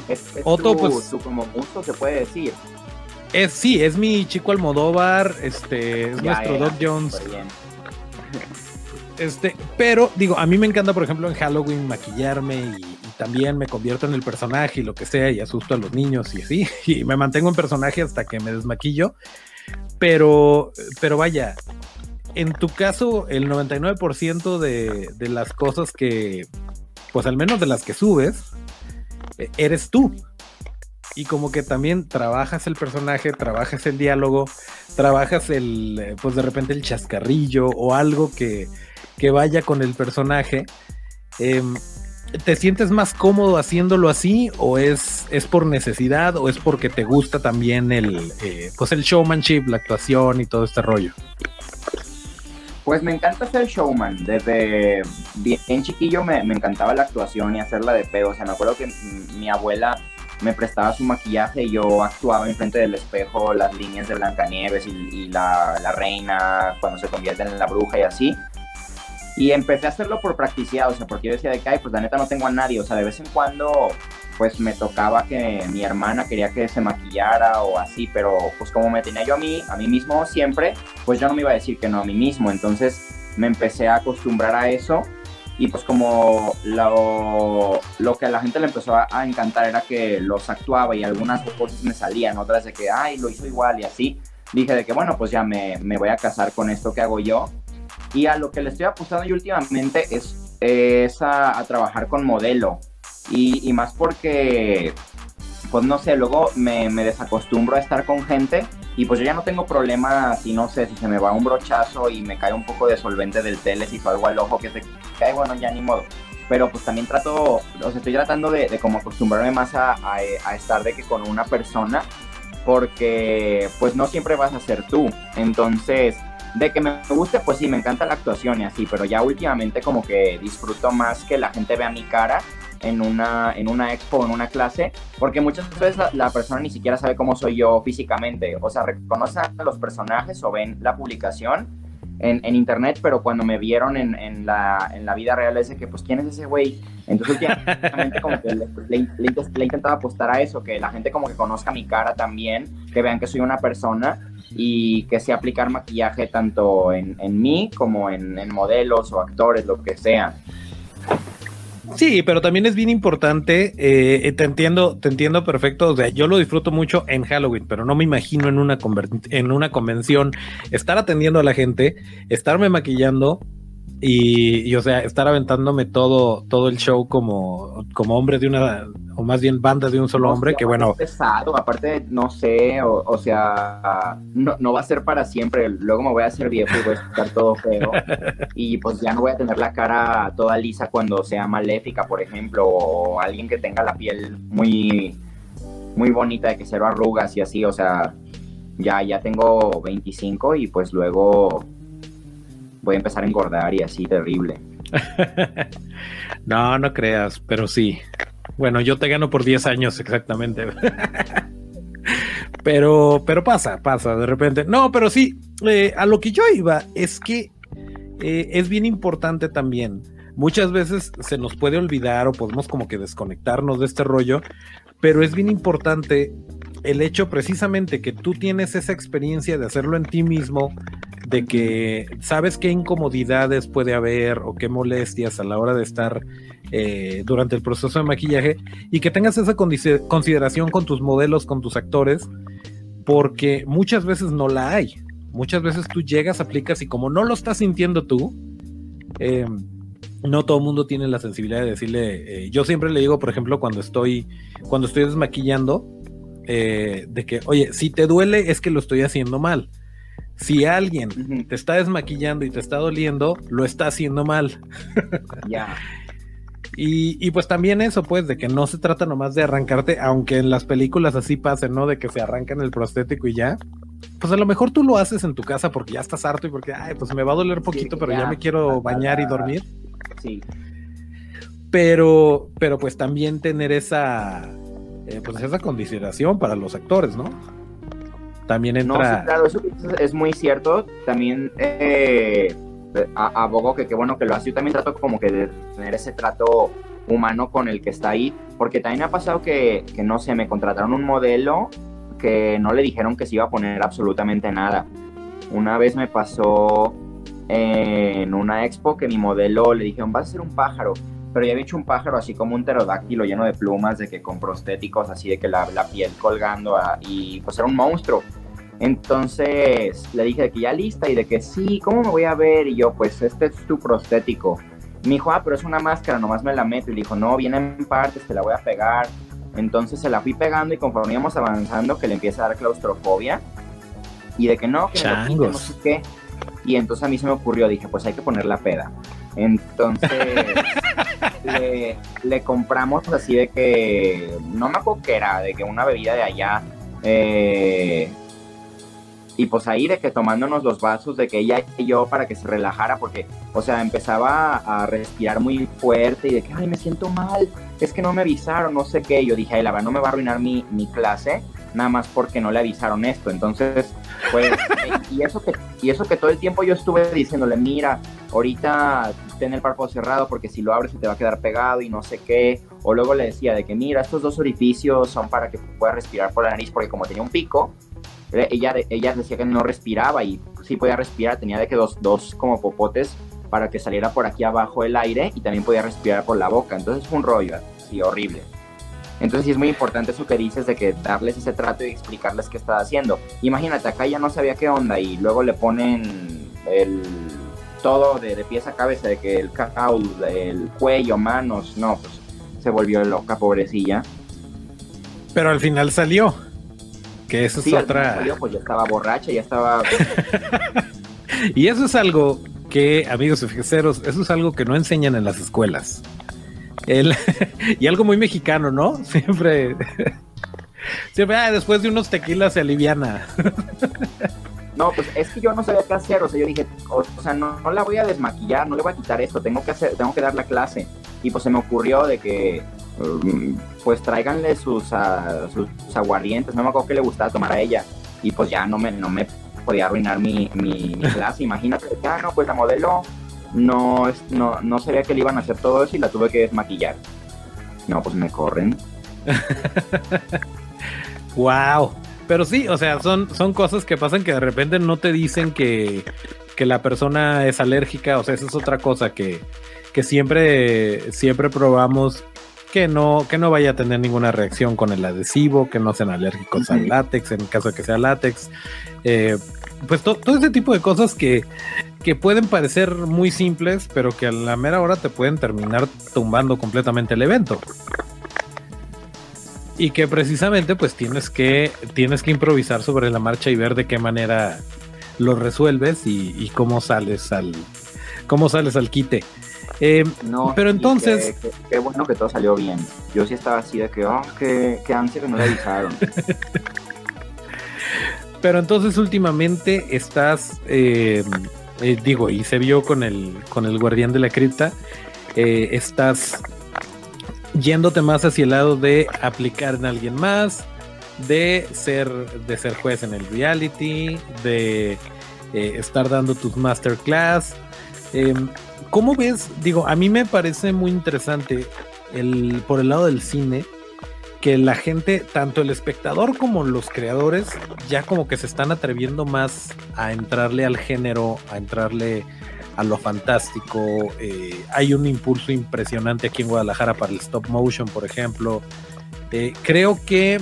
Otto pues... como mucho se puede decir. Es, sí, es mi chico Almodóvar, este, es nuestro Doc Jones. Este, pero digo, a mí me encanta, por ejemplo, en Halloween maquillarme y, y, también me convierto en el personaje y lo que sea y asusto a los niños y así, y me mantengo en personaje hasta que me desmaquillo. Pero, pero vaya, en tu caso, el 99% de, de las cosas que, pues al menos de las que subes, eres tú. Y como que también trabajas el personaje, trabajas el diálogo, trabajas el, pues de repente el chascarrillo o algo que, que vaya con el personaje. Eh, ¿Te sientes más cómodo haciéndolo así o es, es por necesidad o es porque te gusta también el, eh, pues el showmanship, la actuación y todo este rollo? Pues me encanta ser showman. Desde bien chiquillo me, me, encantaba la actuación y hacerla de pedo. O sea, me acuerdo que mi abuela me prestaba su maquillaje y yo actuaba enfrente del espejo las líneas de Blancanieves y, la, la, reina cuando se convierte en la bruja y así. Y empecé a hacerlo por practicidad, o sea, porque yo decía de que, ay, pues la neta no tengo a nadie. O sea, de vez en cuando, pues me tocaba que mi hermana quería que se maquillara o así, pero pues como me tenía yo a mí, a mí mismo siempre, pues yo no me iba a decir que no a mí mismo. Entonces me empecé a acostumbrar a eso y pues como lo, lo, que a la gente le empezó a, encantar era que los actuaba y algunas cosas me salían, otras de que, ay, lo hizo igual y así, dije de que bueno, pues ya me, me voy a casar con esto que hago yo. Y a lo que le estoy apostando yo últimamente es, es a, trabajar con modelo. Y, y, más porque, pues no sé, luego me, me desacostumbro a estar con gente y pues yo ya no tengo problemas si no sé, si se me va un brochazo y me cae un poco de solvente del tele, si algo al ojo que se cae, bueno, ya ni modo. Pero pues también trato, o sea, estoy tratando de, de como acostumbrarme más a, a, a, estar de que con una persona, porque pues no siempre vas a ser tú. Entonces, de que me guste, pues sí, me encanta la actuación y así, pero ya últimamente como que disfruto más que la gente vea mi cara en una, en una expo, en una clase, porque muchas veces la, la, persona ni siquiera sabe cómo soy yo físicamente, o sea, reconocen a los personajes o ven la publicación en, en internet, pero cuando me vieron en, en, la, en la vida real es de que, pues, ¿quién es ese güey? Entonces, últimamente como que le, le, le, le intentaba apostar a eso, que la gente como que conozca mi cara también, que vean que soy una persona y que sé aplicar maquillaje tanto en, en mí como en, en modelos o actores, lo que sea. Sí, pero también es bien importante, eh, te entiendo, te entiendo perfecto, o sea, yo lo disfruto mucho en Halloween, pero no me imagino en una, en una convención estar atendiendo a la gente, estarme maquillando y, y, o sea, estar aventándome todo, todo el show como, como hombre de una, o más bien banda de un solo hombre, que bueno. pesado, aparte, no sé, o, o sea, no, no, va a ser para siempre. Luego me voy a hacer viejo y voy a estar todo feo. y pues ya no voy a tener la cara toda lisa cuando sea maléfica, por ejemplo, o alguien que tenga la piel muy, muy bonita, de que cero arrugas y así, o sea, ya, ya tengo 25 y pues luego voy a empezar a engordar y así terrible. no, no creas, pero sí. Bueno, yo te gano por 10 años exactamente. pero, pero pasa, pasa de repente. No, pero sí, eh, a lo que yo iba es que eh, es bien importante también. Muchas veces se nos puede olvidar o podemos como que desconectarnos de este rollo, pero es bien importante el hecho precisamente que tú tienes esa experiencia de hacerlo en ti mismo, de que sabes qué incomodidades puede haber o qué molestias a la hora de estar eh, durante el proceso de maquillaje y que tengas esa consideración con tus modelos, con tus actores, porque muchas veces no la hay. Muchas veces tú llegas, aplicas y como no lo estás sintiendo tú, eh, no todo el mundo tiene la sensibilidad de decirle, eh, yo siempre le digo, por ejemplo, cuando estoy, cuando estoy desmaquillando, de que, oye, si te duele es que lo estoy haciendo mal. Si alguien uh -huh. te está desmaquillando y te está doliendo, lo está haciendo mal. Ya. yeah. Y, y, pues también eso, pues, de que no se trata nomás de arrancarte, aunque en las películas así pasen, ¿no? De que se arrancan el prostético y ya. Pues a lo mejor tú lo haces en tu casa porque ya estás harto y porque, ay, pues me va a doler poquito, sí, pero ya, ya, me quiero bañar y dormir. Sí. Pero, pero pues también tener esa, eh, pues esa consideración para los actores, ¿no? También entra... No, sí, claro, eso es muy cierto. También eh, abogo que qué bueno que lo hace. Yo también trato como que de tener ese trato humano con el que está ahí, porque también ha pasado que, que no sé, me contrataron un modelo que no le dijeron que se iba a poner absolutamente nada. Una vez me pasó en una expo que mi modelo le dijeron, vas a ser un pájaro, pero ya había hecho un pájaro así como un pterodáctilo lleno de plumas, de que con prostéticos, así de que la, la piel colgando, ah, y pues era un monstruo. Entonces le dije de que ya lista y de que sí, ¿cómo me voy a ver? Y yo, pues este es tu prostético. Me dijo, ah, pero es una máscara, nomás me la meto. Y le dijo, no, viene en partes, te la voy a pegar. Entonces se la fui pegando y conforme íbamos avanzando, que le empieza a dar claustrofobia. Y de que no, que me lo no sé qué. Y entonces a mí se me ocurrió, dije, pues hay que poner la peda. Entonces le, le, compramos así de que, no me acuerdo era, de que una bebida de allá. Eh, y pues ahí de que tomándonos los vasos de que ella y yo para que se relajara porque, o sea, empezaba a respirar muy fuerte y de que, ay, me siento mal, es que no me avisaron, no sé qué. Yo dije, ay, la verdad no me va a arruinar mi, mi clase, nada más porque no le avisaron esto. Entonces, pues, y, eso que, y eso que todo el tiempo yo estuve diciéndole, mira, ahorita ten el párpado cerrado porque si lo abres se te va a quedar pegado y no sé qué. O luego le decía de que, mira, estos dos orificios son para que puedas respirar por la nariz porque como tenía un pico, ella, ella decía que no respiraba y sí podía respirar, tenía de que dos, dos como popotes para que saliera por aquí abajo el aire y también podía respirar por la boca. Entonces fue un rollo, sí, horrible. Entonces sí es muy importante eso que dices de que darles ese trato y explicarles qué está haciendo. Imagínate, acá ya no sabía qué onda y luego le ponen el todo de, de a cabeza, de que el cacao, el cuello, manos, no, pues se volvió loca, pobrecilla. Pero al final salió. Que eso es otra. pues ya estaba borracha, ya estaba. y eso es algo que, amigos FGCeros, eso es algo que no enseñan en las escuelas. El... y algo muy mexicano, ¿no? Siempre. Siempre, ah, después de unos tequilas se aliviana. No, pues es que yo no sabía qué hacer, o sea, yo dije, o, sea, no, no, la voy a desmaquillar, no le voy a quitar esto, tengo que hacer, tengo que dar la clase. Y pues se me ocurrió de que Mm, pues tráiganle sus, uh, sus, aguardientes, no me acuerdo que le gustaba tomar a ella, y pues ya no me, no me podía arruinar mi, mi, clase, imagínate, ya no, pues la modelo no, no, no sabía que le iban a hacer todo eso y la tuve que desmaquillar. No, pues me corren. wow. Pero sí, o sea, son, son cosas que pasan que de repente no te dicen que, que la persona es alérgica. O sea, esa es otra cosa que, que siempre, siempre probamos que no, que no vaya a tener ninguna reacción con el adhesivo, que no sean alérgicos al látex, en caso de que sea látex. Eh, pues todo ese tipo de cosas que, que pueden parecer muy simples, pero que a la mera hora te pueden terminar tumbando completamente el evento. Y que precisamente pues tienes que, tienes que improvisar sobre la marcha y ver de qué manera lo resuelves y, y cómo sales al cómo sales al quite. Eh, no, pero entonces. Qué bueno que todo salió bien. Yo sí estaba así de que, oh, qué, ansia que no le avisaron. pero entonces, últimamente estás. Eh, eh, digo, y se vio con el, con el guardián de la cripta. estás yéndote más hacia el lado de aplicar en alguien más, de ser, de ser juez en el reality, de estar dando tus masterclass. Em, ¿Cómo ves? Digo, a mí me parece muy interesante el, por el lado del cine que la gente, tanto el espectador como los creadores, ya como que se están atreviendo más a entrarle al género, a entrarle a lo fantástico. Eh, hay un impulso impresionante aquí en Guadalajara para el stop motion, por ejemplo. Eh, creo que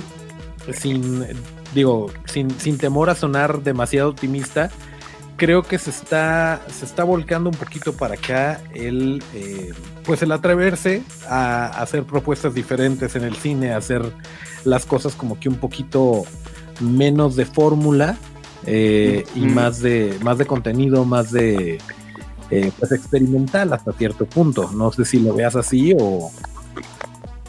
sin, digo, sin, sin temor a sonar demasiado optimista, creo que se está, se está volcando un poquito para acá el, eh, pues el atreverse a, hacer propuestas diferentes en el cine, a hacer las cosas como que un poquito menos de fórmula eh, y más de, más de contenido, más de eh, pues experimental hasta cierto punto. No sé si lo veas así o,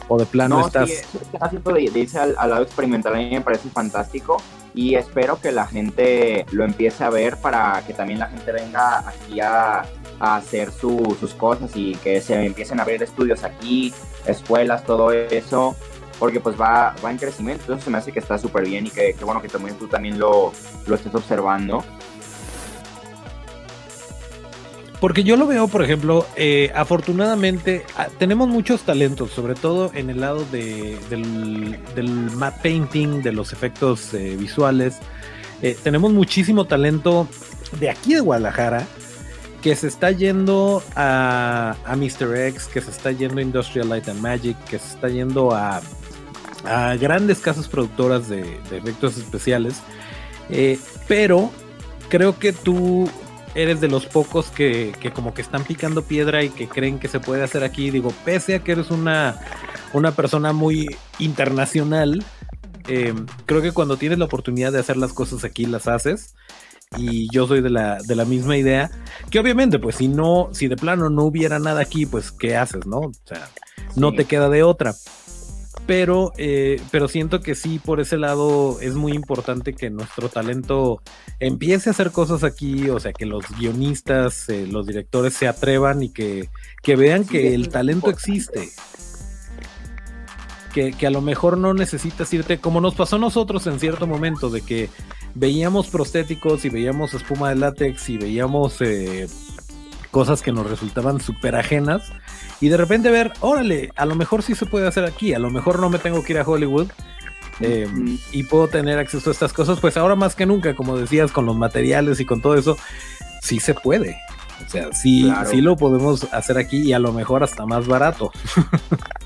o de plano estás. Sí, haciendo de, irse al, al, lado experimental a mí me parece fantástico y espero que la gente lo empiece a ver para que también la gente venga aquí a, hacer sus cosas y que se empiecen a abrir estudios aquí, escuelas, todo eso. porque pues va, va en crecimiento, entonces se me hace que está súper bien y que, que, bueno que también tú también lo, lo estés observando. Porque yo lo veo, por ejemplo, eh, afortunadamente ah, tenemos muchos talentos, sobre todo en el lado de, del, del matte painting, de los efectos eh, visuales. Eh, tenemos muchísimo talento de aquí de Guadalajara que se está yendo a, a Mr. X, que se está yendo a Industrial Light and Magic, que se está yendo a, a grandes casas productoras de, de efectos especiales. pero creo que tú eres de los pocos que, que, como que están picando piedra y que creen que se puede hacer aquí. Digo, pese a que eres una, una persona muy internacional, eh, creo que cuando tienes la oportunidad de hacer las cosas aquí, las haces. Y yo soy de la, de la misma idea. Que obviamente, pues si no, si de plano no hubiera nada aquí, pues ¿qué haces, no? O sea, no sí. te queda de otra pero, eh, pero siento que sí, por ese lado es muy importante que nuestro talento empiece a hacer cosas aquí, o sea, que los guionistas, eh, los directores se atrevan y que, que vean sí, que el talento existe. Que, que, a lo mejor no necesitas irte, como nos pasó a nosotros en cierto momento, de que veíamos prostéticos y veíamos espuma de látex y veíamos eh, cosas que nos resultaban súper ajenas y de repente ver, órale, a lo mejor sí se puede hacer aquí, a lo mejor no me tengo que ir a Hollywood eh, y puedo tener acceso a estas cosas, pues ahora más que nunca, como decías, con los materiales y con todo eso, sí se puede. O sea, sí, claro. sí lo podemos hacer aquí y a lo mejor hasta más barato.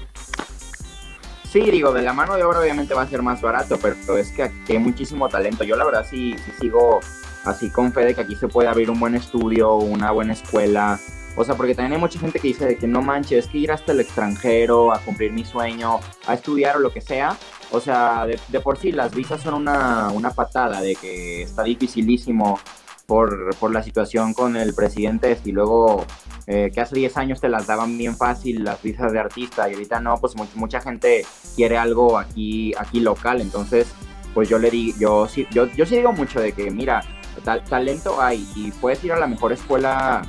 Sí, digo, de la mano de obra obviamente va a ser más barato, pero es que aquí hay muchísimo talento. Yo la verdad sí, sí sigo así con fe de que aquí se puede abrir un buen estudio, una buena escuela, o sea, porque también hay mucha gente que dice de que no manches, es que ir hasta el extranjero a cumplir mi sueño, a estudiar o lo que sea. O sea, de, de por sí las visas son una, una, patada de que está dificilísimo por, por la situación con el presidente y luego eh, que hace 10 años te las daban bien fácil las visas de artista y ahorita no, pues mucha, mucha gente quiere algo aquí, aquí local. Entonces, pues yo le digo, yo yo, yo sí digo mucho de que mira, tal, talento hay y puedes ir a la mejor escuela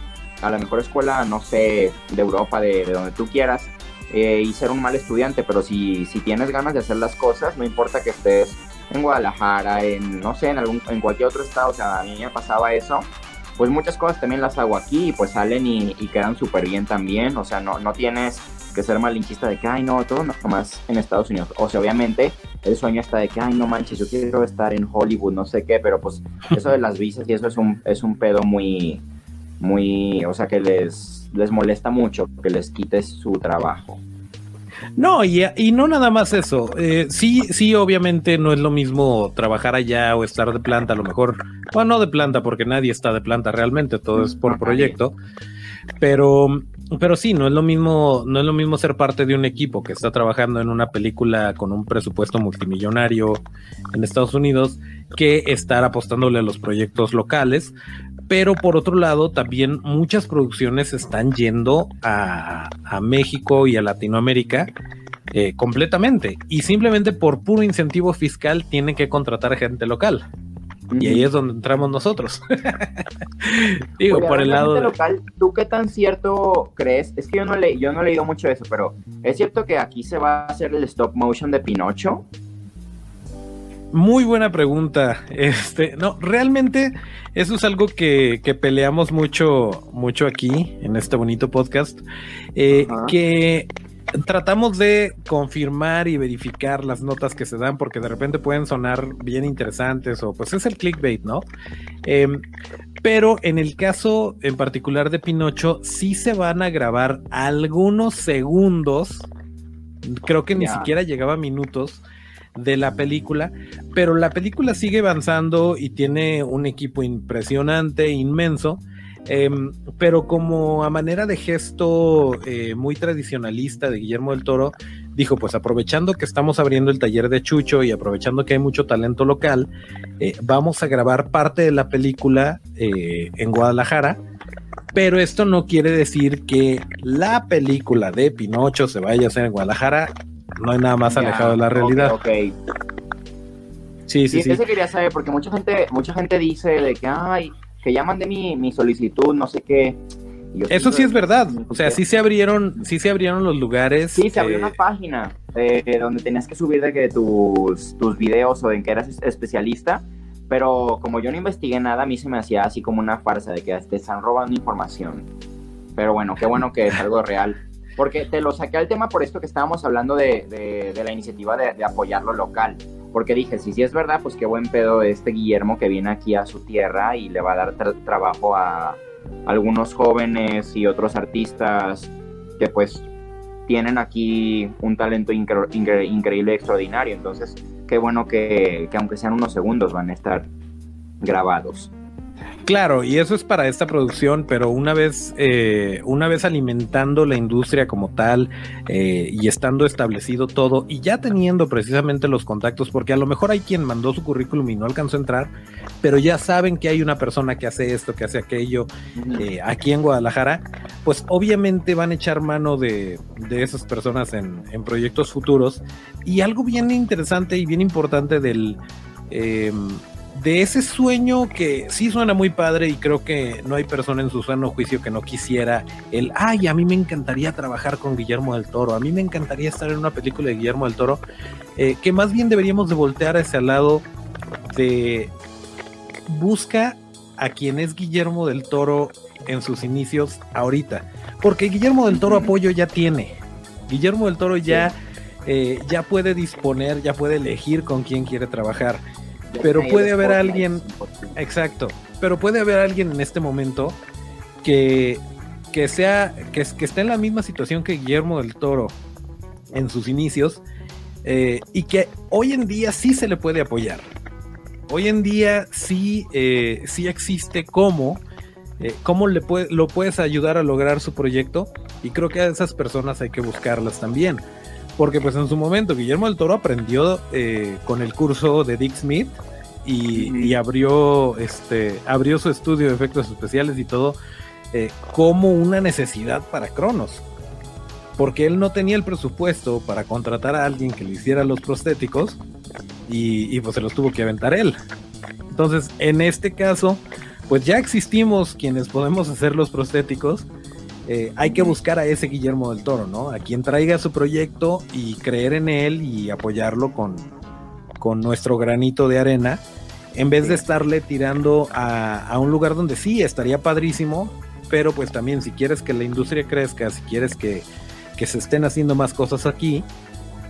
a la mejor escuela, no sé, de Europa, de, de donde tú quieras, eh, y ser un mal estudiante, pero si, si tienes ganas de hacer las cosas, no importa que estés en Guadalajara, en, no sé, en, algún, en cualquier otro estado, o sea, a mí me pasaba eso, pues muchas cosas también las hago aquí y pues salen y, y quedan súper bien también, o sea, no, no tienes que ser malinchista de que, ay, no, todo nomás en Estados Unidos. O sea, obviamente el sueño está de que, ay, no manches, yo quiero estar en Hollywood, no sé qué, pero pues eso de las visas y eso es un, es un pedo muy, muy, o sea, que les, les molesta mucho que les quites su trabajo. No, y, y no nada más eso. Eh, sí, sí, obviamente no es lo mismo trabajar allá o estar de planta, a lo mejor, bueno, no de planta, porque nadie está de planta realmente, todo es por proyecto. Pero, pero sí, no es lo mismo, no es lo mismo ser parte de un equipo que está trabajando en una película con un presupuesto multimillonario en Estados Unidos que estar apostándole a los proyectos locales, pero por otro lado también muchas producciones están yendo a, a México y a Latinoamérica eh, completamente y simplemente por puro incentivo fiscal tienen que contratar gente local. Y ahí es donde entramos nosotros. Digo, Oye, por el lado local, ¿tú qué tan cierto crees? Es que yo no le, yo no he leído mucho de eso, pero ¿es cierto que aquí se va a hacer el stop motion de Pinocho? Muy buena pregunta. Este, no, realmente eso es algo que, que peleamos mucho, mucho aquí en este bonito podcast. Eh, que tratamos de confirmar y verificar las notas que se dan porque de repente pueden sonar bien interesantes o pues es el clickbait, ¿no? Eh, pero en el caso en particular de Pinocho sí se van a grabar algunos segundos, creo que ni yeah. siquiera llegaba a minutos de la película, pero la película sigue avanzando y tiene un equipo impresionante, inmenso. Eh, pero como a manera de gesto eh, muy tradicionalista de Guillermo del Toro, dijo, pues aprovechando que estamos abriendo el taller de Chucho y aprovechando que hay mucho talento local, eh, vamos a grabar parte de la película eh, en Guadalajara, pero esto no quiere decir que la película de Pinocho se vaya a hacer en Guadalajara, no hay nada más alejado de la realidad. Okay, okay. Sí, sí, sí. Eso quería saber, porque mucha gente, mucha gente dice de que, ay, que ya mandé mi, mi solicitud, no sé qué. Eso sí es verdad. O sea, sí se abrieron, sí se abrieron los lugares. Sí, se abrió una página eh, donde tenías que subir de que tus, tus videos o en que eras especialista. Pero como yo no investigué nada, a mí se me hacía así como una farsa de que te están robando información. Pero bueno, qué bueno que es algo real. Porque te lo saqué al tema por esto que estábamos hablando de, de, la iniciativa de, de, apoyar lo local. Porque dije, si sí es verdad, pues qué buen pedo este Guillermo que viene aquí a su tierra y le va a dar trabajo a algunos jóvenes y otros artistas que pues tienen aquí un talento increíble, extraordinario. Entonces, qué bueno que, que aunque sean unos segundos van a estar grabados. Claro, y eso es para esta producción, pero una vez, eh, una vez alimentando la industria como tal eh, y estando establecido todo y ya teniendo precisamente los contactos, porque a lo mejor hay quien mandó su currículum y no alcanzó a entrar, pero ya saben que hay una persona que hace esto, que hace aquello eh, aquí en Guadalajara, pues obviamente van a echar mano de, de esas personas en, en proyectos futuros. Y algo bien interesante y bien importante del de ese sueño que sí suena muy padre y creo que no hay persona en su sano juicio que no quisiera el, ay, a mí me encantaría trabajar con Guillermo del Toro, a mí me encantaría estar en una película de Guillermo del Toro, eh, que más bien deberíamos de voltear a ese lado de busca a quien es Guillermo del Toro en sus inicios ahorita, porque Guillermo del Toro apoyo ya tiene, Guillermo del Toro ya, eh, ya puede disponer, ya puede elegir con quién quiere trabajar pero puede haber alguien, exacto, pero puede haber alguien en este momento que, que sea, que, que esté en la misma situación que Guillermo del Toro en sus inicios eh, y que hoy en día sí se le puede apoyar. Hoy en día sí, eh, sí existe cómo, eh, cómo le puede, lo puedes ayudar a lograr su proyecto y creo que a esas personas hay que buscarlas también. Porque pues en su momento Guillermo del Toro aprendió eh, con el curso de Dick Smith y, abrió, este, abrió su estudio de efectos especiales y todo eh, como una necesidad para Cronos. Porque él no tenía el presupuesto para contratar a alguien que le hiciera los prostéticos y, pues se los tuvo que aventar él. Entonces, en este caso, pues ya existimos quienes podemos hacer los prostéticos eh, hay que buscar a ese Guillermo del Toro, ¿no? A quien traiga su proyecto y creer en él y apoyarlo con, con nuestro granito de arena, en vez de estarle tirando a, un lugar donde sí estaría padrísimo, pero pues también si quieres que la industria crezca, si quieres que, se estén haciendo más cosas aquí,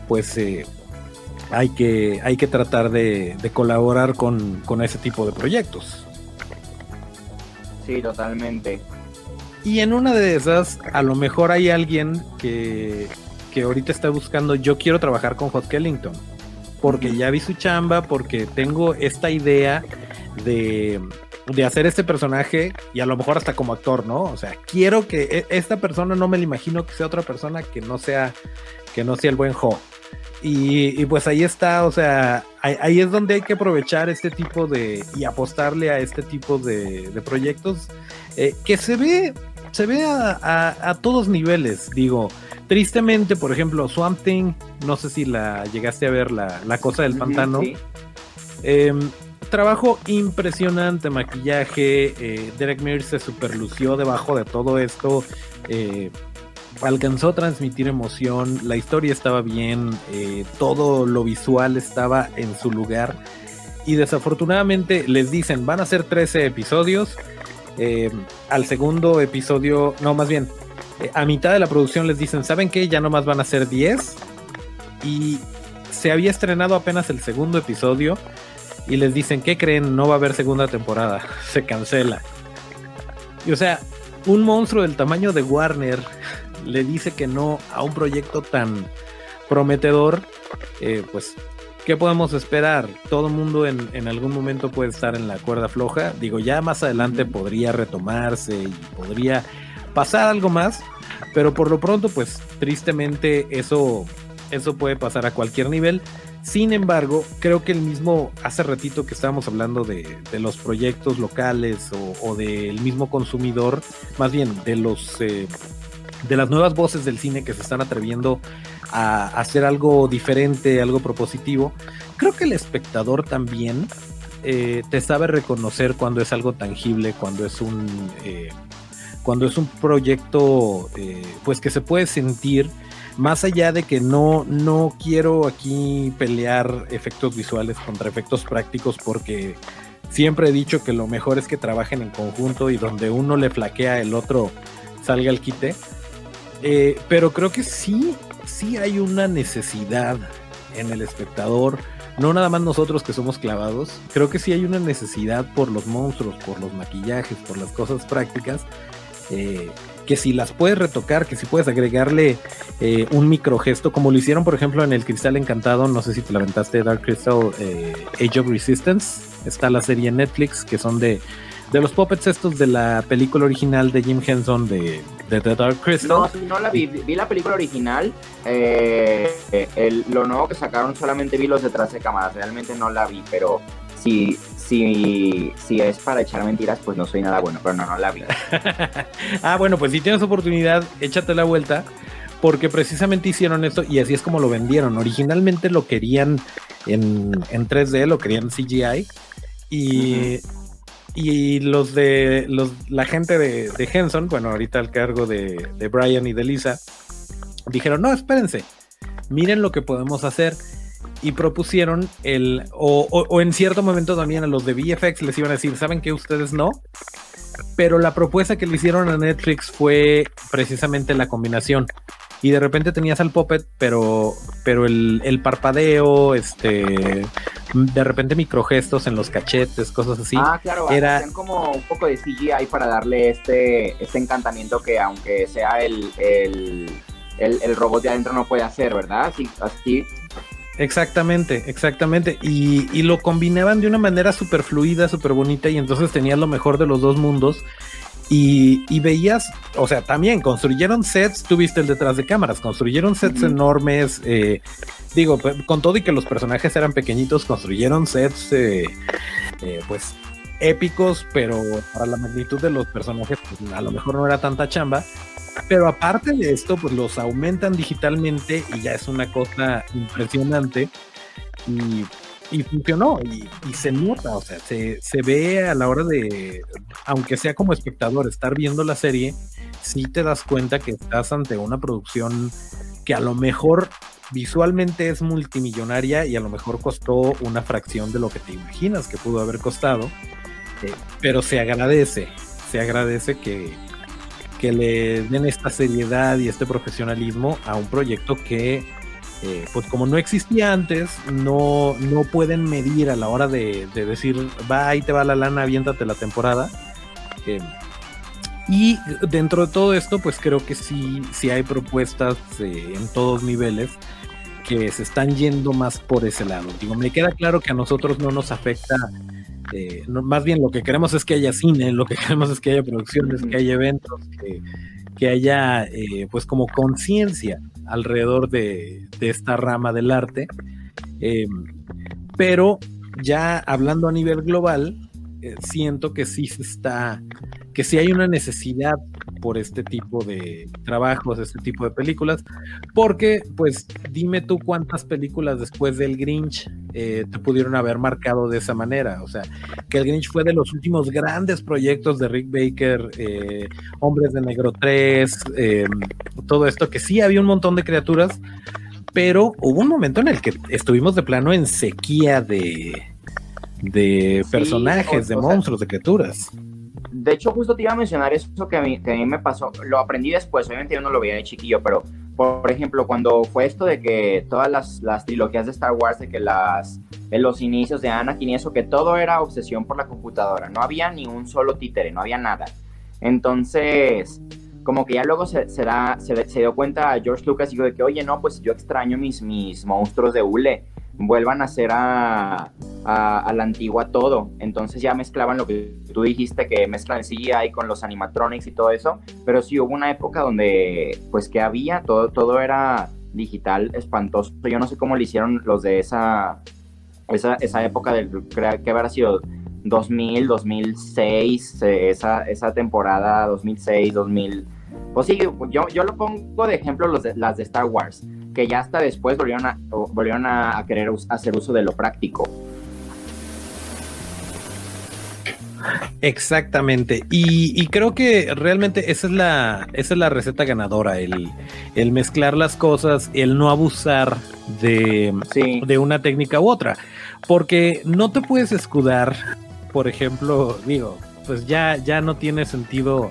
pues eh, hay, que, hay que tratar de, colaborar con, con ese tipo de proyectos. Sí, totalmente. Y en una de esas, a lo mejor hay alguien que, que ahorita está buscando, yo quiero trabajar con Hot Kellington, porque ya vi su chamba, porque tengo esta idea de, de hacer este personaje y a lo mejor hasta como actor, ¿no? O sea, quiero que e, esta persona no me la imagino que sea otra persona que no sea que no sea el buen Jo. Y, pues ahí está, o sea, ahí, es donde hay que aprovechar este tipo de y apostarle a este tipo de, de proyectos eh, que se ve se ve a, todos niveles, digo. Tristemente, por ejemplo, Swamp Thing, no sé si la llegaste a ver, la, cosa del pantano. Em, trabajo impresionante, maquillaje. Eh, Derek Mears se superlució debajo de todo esto. Eh, alcanzó a transmitir emoción. La historia estaba bien. Eh, todo lo visual estaba en su lugar. Y desafortunadamente les dicen, van a ser 13 episodios eh, al segundo episodio, no, más bien, eh, a mitad de la producción les dicen, ¿saben qué? Ya nomás van a ser 10. Y se había estrenado apenas el segundo episodio y les dicen, ¿qué creen? No va a haber segunda temporada, se cancela. Y o sea, un monstruo del tamaño de Warner le dice que no a un proyecto tan prometedor, eh, pues ¿Qué podemos esperar? Todo mundo en, algún momento puede estar en la cuerda floja. Digo, ya más adelante podría retomarse y podría pasar algo más, pero por lo pronto, pues tristemente eso, eso puede pasar a cualquier nivel. Sin embargo, creo que el mismo, hace ratito que estábamos hablando de, los proyectos locales o, del mismo consumidor, más bien de los eh, de las nuevas voces del cine que se están atreviendo a hacer algo diferente, algo propositivo, creo que el espectador también eh, te sabe reconocer cuando es algo tangible, cuando es un... Eh, cuando es un proyecto eh, pues que se puede sentir más allá de que no, no quiero aquí pelear efectos visuales contra efectos prácticos porque siempre he dicho que lo mejor es que trabajen en conjunto y donde uno le flaquea el otro salga al quite. Eh, pero creo que sí, sí hay una necesidad en el espectador, no nada más nosotros que somos clavados, creo que sí hay una necesidad por los monstruos, por los maquillajes, por las cosas prácticas. Eh, que si las puedes retocar, que si puedes agregarle eh, un microgesto, como lo hicieron, por ejemplo, en el Cristal Encantado, no sé si te la aventaste Dark Crystal eh, Age of Resistance, está la serie en Netflix, que son de, de los puppets estos de la película original de Jim Henson de, The Dark Crystal. No, no la vi, vi la película original, eh, lo nuevo que sacaron solamente vi los detrás de cámaras, realmente no la vi, pero sí, si, si es para echar mentiras, pues no soy nada bueno, pero no, no la vi. ah, bueno, pues si tienes oportunidad, échate la vuelta, porque precisamente hicieron esto y así es como lo vendieron. Originalmente lo querían en, 3D, lo querían CGI, y, y los de los, la gente de, de Henson, bueno, ahorita al cargo de, de Brian y de Lisa, dijeron, no, espérense, miren lo que podemos hacer y propusieron el, o, en cierto momento también a los de VFX les iban a decir, ¿saben que ustedes no? Pero la propuesta que le hicieron a Netflix fue precisamente la combinación. Y de repente tenías al Puppet, pero, pero el, parpadeo, este, de repente microgestos en los cachetes, cosas así. Ah, claro, era como un poco de CGI para darle este, este encantamiento que aunque sea el, el, el, robot de adentro no puede hacer, ¿verdad? Así, así Exactamente, exactamente. Y, lo combinaban de una manera súper fluida, súper bonita, y entonces tenías lo mejor de los dos mundos. Y, veías, o sea, también construyeron sets, tuviste el detrás de cámaras, construyeron sets enormes, eh, digo, con todo y que los personajes eran pequeñitos, construyeron sets, eh, eh, pues, épicos, pero para la magnitud de los personajes, pues, a lo mejor no era tanta chamba. Pero aparte de esto, pues los aumentan digitalmente y ya es una cosa impresionante. Y, funcionó y, se nota, o sea, se, ve a la hora de, aunque sea como espectador, estar viendo la serie, sí te das cuenta que estás ante una producción que a lo mejor visualmente es multimillonaria y a lo mejor costó una fracción de lo que te imaginas que pudo haber costado, eh, pero se agradece, se agradece que, que le den esta seriedad y este profesionalismo a un proyecto que, eh, pues como no existía antes, no, no pueden medir a la hora de, decir, va, ahí te va la lana, aviéntate la temporada. Eh, y dentro de todo esto, pues creo que sí, sí hay propuestas eh, en todos niveles que se están yendo más por ese lado. Digo, me queda claro que a nosotros no nos afecta eh, más bien lo que queremos es que haya cine, lo que queremos es que haya producciones, que haya eventos, que, haya eh, pues como conciencia alrededor de, esta rama del arte. Em, pero ya hablando a nivel global, eh, siento que sí se está, que sí hay una necesidad por este tipo de trabajos, este tipo de películas, porque pues dime tú cuántas películas después del Grinch eh, te pudieron haber marcado de esa manera, o sea, que el Grinch fue de los últimos grandes proyectos de Rick Baker, eh, Hombres de Negro 3, em, todo esto, que sí había un montón de criaturas, pero hubo un momento en el que estuvimos de plano en sequía de, de personajes, de monstruos, de criaturas. De hecho, justo te iba a mencionar eso que a, mí, que a mí me pasó. Lo aprendí después, obviamente yo no lo veía de chiquillo, pero por ejemplo, cuando fue esto de que todas las, las trilogías de Star Wars, de que las, en los inicios de Anakin y eso, que todo era obsesión por la computadora, no había ni un solo títere, no había nada. Entonces, como que ya luego se, se, se, dio cuenta George Lucas y dijo de que, oye, no, pues yo extraño mis, mis monstruos de hule vuelvan a hacer a, a, la antigua todo. Entonces ya mezclaban lo que tú dijiste, que mezclan el CGI con los animatronics y todo eso. Pero sí hubo una época donde, pues, que había, todo, todo era digital espantoso. Yo no sé cómo le hicieron los de esa, esa, esa época del, que habrá sido 2000, 2006, eh, esa, esa temporada 2006, 2000. Pues sí, yo, yo lo pongo de ejemplo los las de Star Wars que ya hasta después volvieron a, volvieron a, querer hacer uso de lo práctico. Exactamente. Y, creo que realmente esa es la, esa es la receta ganadora, el, el mezclar las cosas, el no abusar de, de una técnica u otra. Porque no te puedes escudar, por ejemplo, digo, pues ya, ya no tiene sentido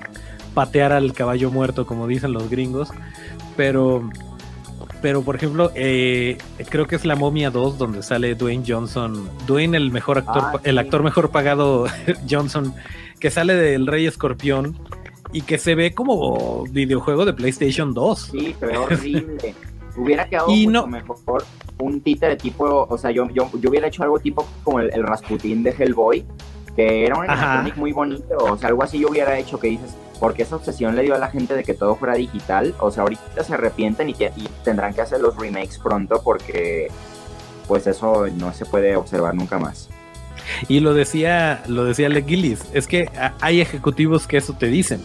patear al caballo muerto, como dicen los gringos, pero pero por ejemplo, eh, creo que es La Momia 2 donde sale Dwayne Johnson, Dwayne el mejor actor, ah, el actor mejor pagado Johnson, que sale del Rey Escorpión y que se ve como videojuego de PlayStation 2. Sí, pero horrible. hubiera quedado mucho mejor un títere tipo, o sea, yo, yo, yo hubiera hecho algo tipo como el, Rasputin de Hellboy, que era un animatronic muy bonito, o sea, algo así yo hubiera hecho que dices, porque esa obsesión le dio a la gente de que todo fuera digital. O sea, ahorita se arrepienten y, tendrán que hacer los remakes pronto porque pues eso no se puede observar nunca más. Y lo decía, lo decía Le Gillis, es que hay ejecutivos que eso te dicen,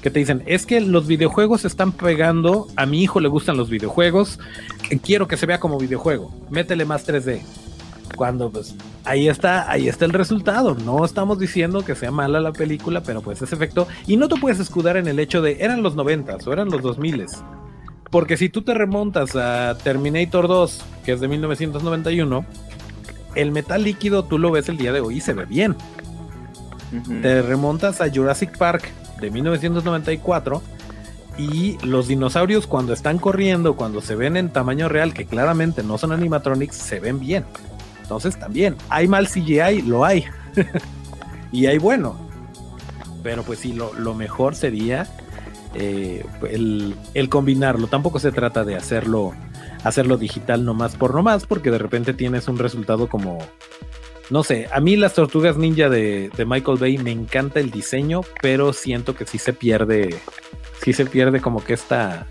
que te dicen, es que los videojuegos están pegando, a mi hijo le gustan los videojuegos, quiero que se vea como videojuego, métele más 3D. Cuando pues ahí está, ahí está el resultado. No estamos diciendo que sea mala la película, pero pues ese efecto. Y no te puedes escudar en el hecho de eran los noventas o eran los 2000 Porque si tú te remontas a Terminator 2, que es de 1991, el metal líquido tú lo ves el día de hoy y se ve bien. Te remontas a Jurassic Park de 1994 y los dinosaurios cuando están corriendo, cuando se ven en tamaño real, que claramente no son animatronics, se ven bien. Entonces también, hay mal CGI, lo hay. y hay bueno. Pero pues sí, lo, mejor sería eh, el, combinarlo. Tampoco se trata de hacerlo, hacerlo digital nomás por nomás, porque de repente tienes un resultado como... No sé, a mí las tortugas ninja de, de Michael Bay me encanta el diseño, pero siento que sí se pierde, sí se pierde como que esta,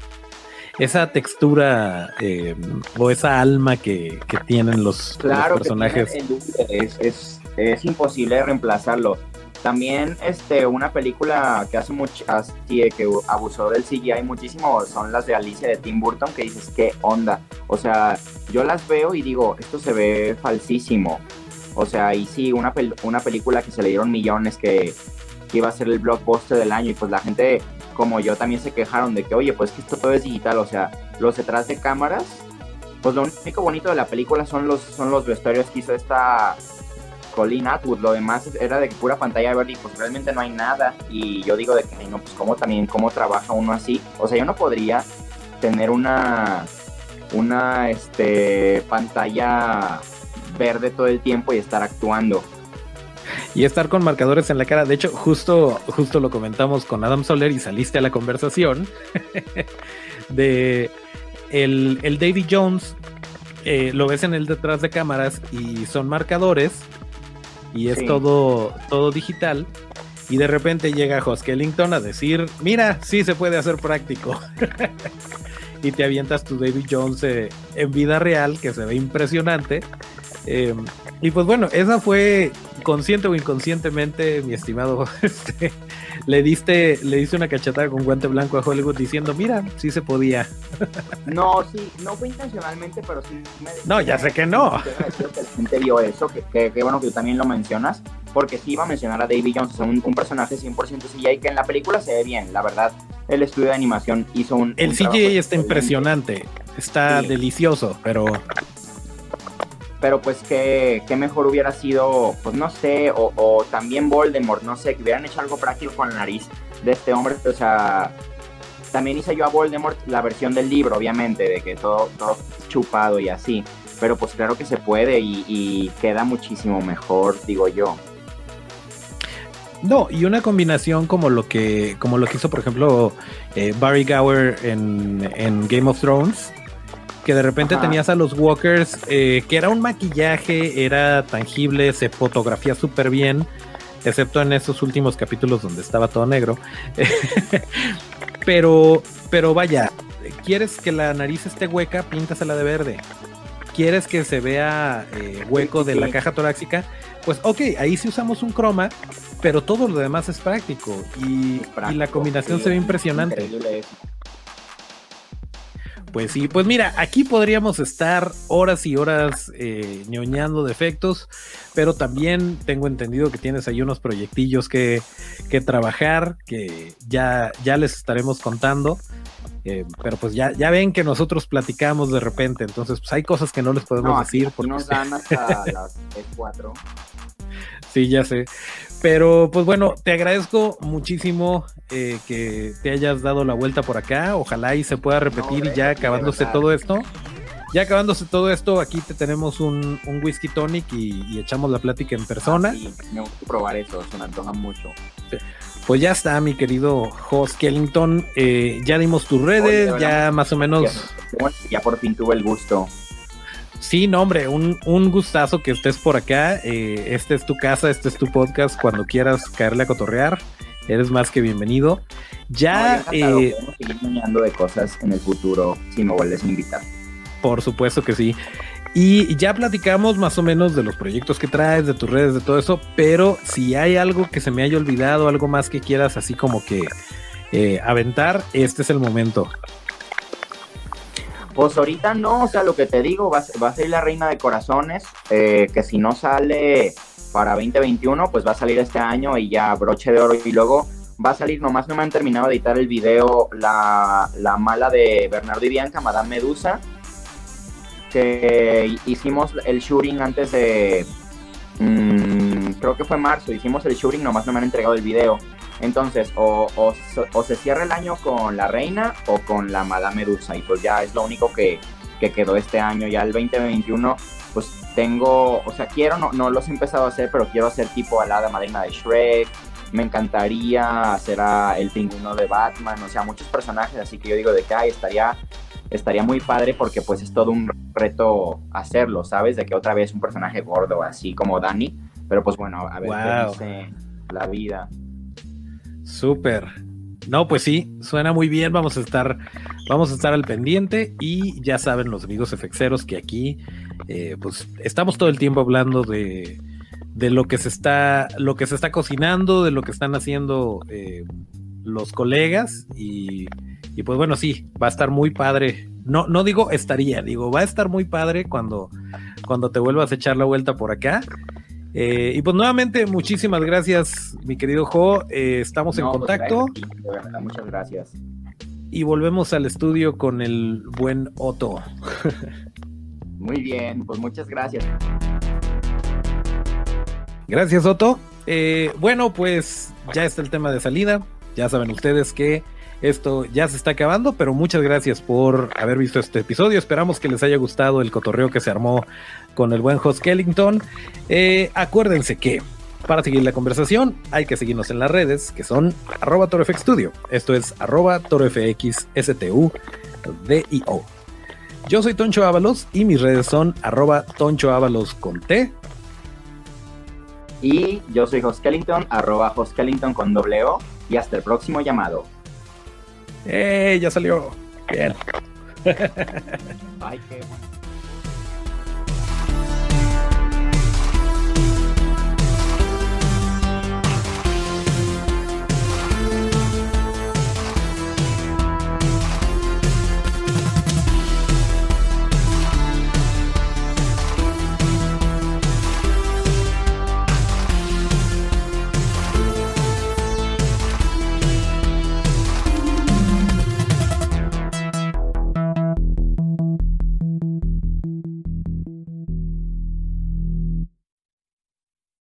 esa textura eh, o esa alma que, tienen los, personajes. es, es, imposible reemplazarlo. También este, una película que hace muchas que abusó del CGI muchísimo son las de Alicia de Tim Burton, que dices, ¿qué onda? O sea, yo las veo y digo, esto se ve falsísimo. O sea, y sí, una, una película que se le dieron millones que, que iba a ser el blockbuster del año y pues la gente como yo también se quejaron de que, oye, pues que esto todo es digital, o sea, los detrás de cámaras, pues lo único bonito de la película son los, son los vestuarios que hizo esta Colleen Atwood, lo demás era de pura pantalla verde y pues realmente no hay nada, y yo digo de que, no, pues cómo también, cómo trabaja uno así, o sea, yo no podría tener una, una, este, pantalla verde todo el tiempo y estar actuando y estar con marcadores en la cara. De hecho, justo, justo lo comentamos con Adam Soler y saliste a la conversación de el, el Davy Jones. Eh, lo ves en el detrás de cámaras y son marcadores y es todo, todo digital. Y de repente llega Ellington a decir: Mira, sí se puede hacer práctico. y te avientas tu Davy Jones eh, en vida real, que se ve impresionante. Eh, y pues bueno, esa fue consciente o inconscientemente, mi estimado, este, le diste, le diste una cachetada con guante blanco a Hollywood diciendo, mira, sí se podía. No, sí, no fue intencionalmente, pero sí me, No, ya sé que no. Que la gente vio eso, que, bueno que tú también lo mencionas, porque sí iba a mencionar a David Jones, un, un personaje 100% CGI que en la película se ve bien, la verdad. El estudio de animación hizo un. El CGI está impresionante, está delicioso, pero pero pues que, mejor hubiera sido, pues no sé, o, también Voldemort, no sé, que hubieran hecho algo práctico con la nariz de este hombre, o sea, también hice yo a Voldemort la versión del libro, obviamente, de que todo, todo chupado y así, pero pues claro que se puede y, queda muchísimo mejor, digo yo. No, y una combinación como lo que, como lo que hizo, por ejemplo, eh, Barry Gower en, en Game of Thrones, que de repente tenías a los Walkers, eh, que era un maquillaje, era tangible, se fotografía súper bien, excepto en esos últimos capítulos donde estaba todo negro. pero, pero vaya, ¿quieres que la nariz esté hueca? Píntasela de verde. ¿Quieres que se vea eh, hueco de la caja torácica? Pues ok, ahí sí usamos un croma, pero todo lo demás es práctico y, la combinación se ve impresionante Pues sí, pues mira, aquí podríamos estar horas y horas eh, ñoñando de efectos, pero también tengo entendido que tienes ahí unos proyectillos que, que trabajar, que ya, ya les estaremos contando. Eh, pero pues ya, ya ven que nosotros platicamos de repente, entonces pues hay cosas que no les podemos decir. Porque nos dan hasta las 4. Sí, ya sé. Pero pues bueno, te agradezco muchísimo eh, que te hayas dado la vuelta por acá. Ojalá y se pueda repetir y ya acabándose todo esto. Ya acabándose todo esto, aquí te tenemos un, whisky tonic y, echamos la plática en persona. Ah, me gusta probar eso, se me antoja mucho. Pues ya está, mi querido Host Kellington. Eh, ya dimos tus redes, ya más o menos. Ya, por fin tuve el gusto. Sí, no, hombre, un, gustazo que estés por acá. Eh, este es tu casa, este es tu podcast. Cuando quieras caerle a cotorrear, eres más que bienvenido. Ya. No, eh, seguir de cosas en el futuro si me vuelves a invitar. Por supuesto que sí. Y ya platicamos más o menos de los proyectos que traes, de tus redes, de todo eso, pero si hay algo que se me haya olvidado, algo más que quieras así como que eh, aventar, este es el momento. Pues ahorita no, o sea, lo que te digo, va, a ser la Reina de Corazones, eh, que si no sale para 2021, pues va a salir este año y ya broche de oro y luego va a salir, nomás no me han terminado de editar el video, la, la mala de Bernardo y Bianca, Madame Medusa, que hicimos el shooting antes de, mm, creo que fue marzo, hicimos el shooting, nomás no me han entregado el video. Entonces, o, o, se cierra el año con la reina o con la Madame Medusa, y pues ya es lo único que, que quedó este año. Ya el 2021, pues tengo, o sea, quiero, no, no los he empezado a hacer, pero quiero hacer tipo a la madrina de Shrek. Me encantaría hacer a el pingüino de Batman, o sea, muchos personajes, así que yo digo de que ay, estaría estaría muy padre porque pues es todo un reto hacerlo, ¿sabes? De que otra vez un personaje gordo así como Dani, pero pues bueno, a ver qué dice la vida. Súper. No, pues sí, suena muy bien, vamos a estar, vamos a estar al pendiente y ya saben los amigos efexeros que aquí eh, pues estamos todo el tiempo hablando de, de, lo que se está, lo que se está cocinando, de lo que están haciendo eh, los colegas y y pues bueno, sí, va a estar muy padre. No, no digo estaría, digo, va a estar muy padre cuando, cuando te vuelvas a echar la vuelta por acá. Eh, y pues nuevamente, muchísimas gracias, mi querido Jo. Eh, estamos en pues, contacto. muchas gracias. Y volvemos al estudio con el buen Otto. Muy bien, pues muchas gracias. Gracias, Otto. Eh, bueno, pues ya está el tema de salida. Ya saben ustedes que esto ya se está acabando, pero muchas gracias por haber visto este episodio. Esperamos que les haya gustado el cotorreo que se armó con el buen host Kellington. Eh, acuérdense que para seguir la conversación hay que seguirnos en las redes que son arroba. Esto es arroba Yo soy Toncho Ábalos y mis redes son arroba Toncho Ábalos con T. Y yo soy Kellington, arroba Kellington con doble O. Y hasta el próximo llamado. ¡Eh! Ya salió. Bien. Ay, qué bueno.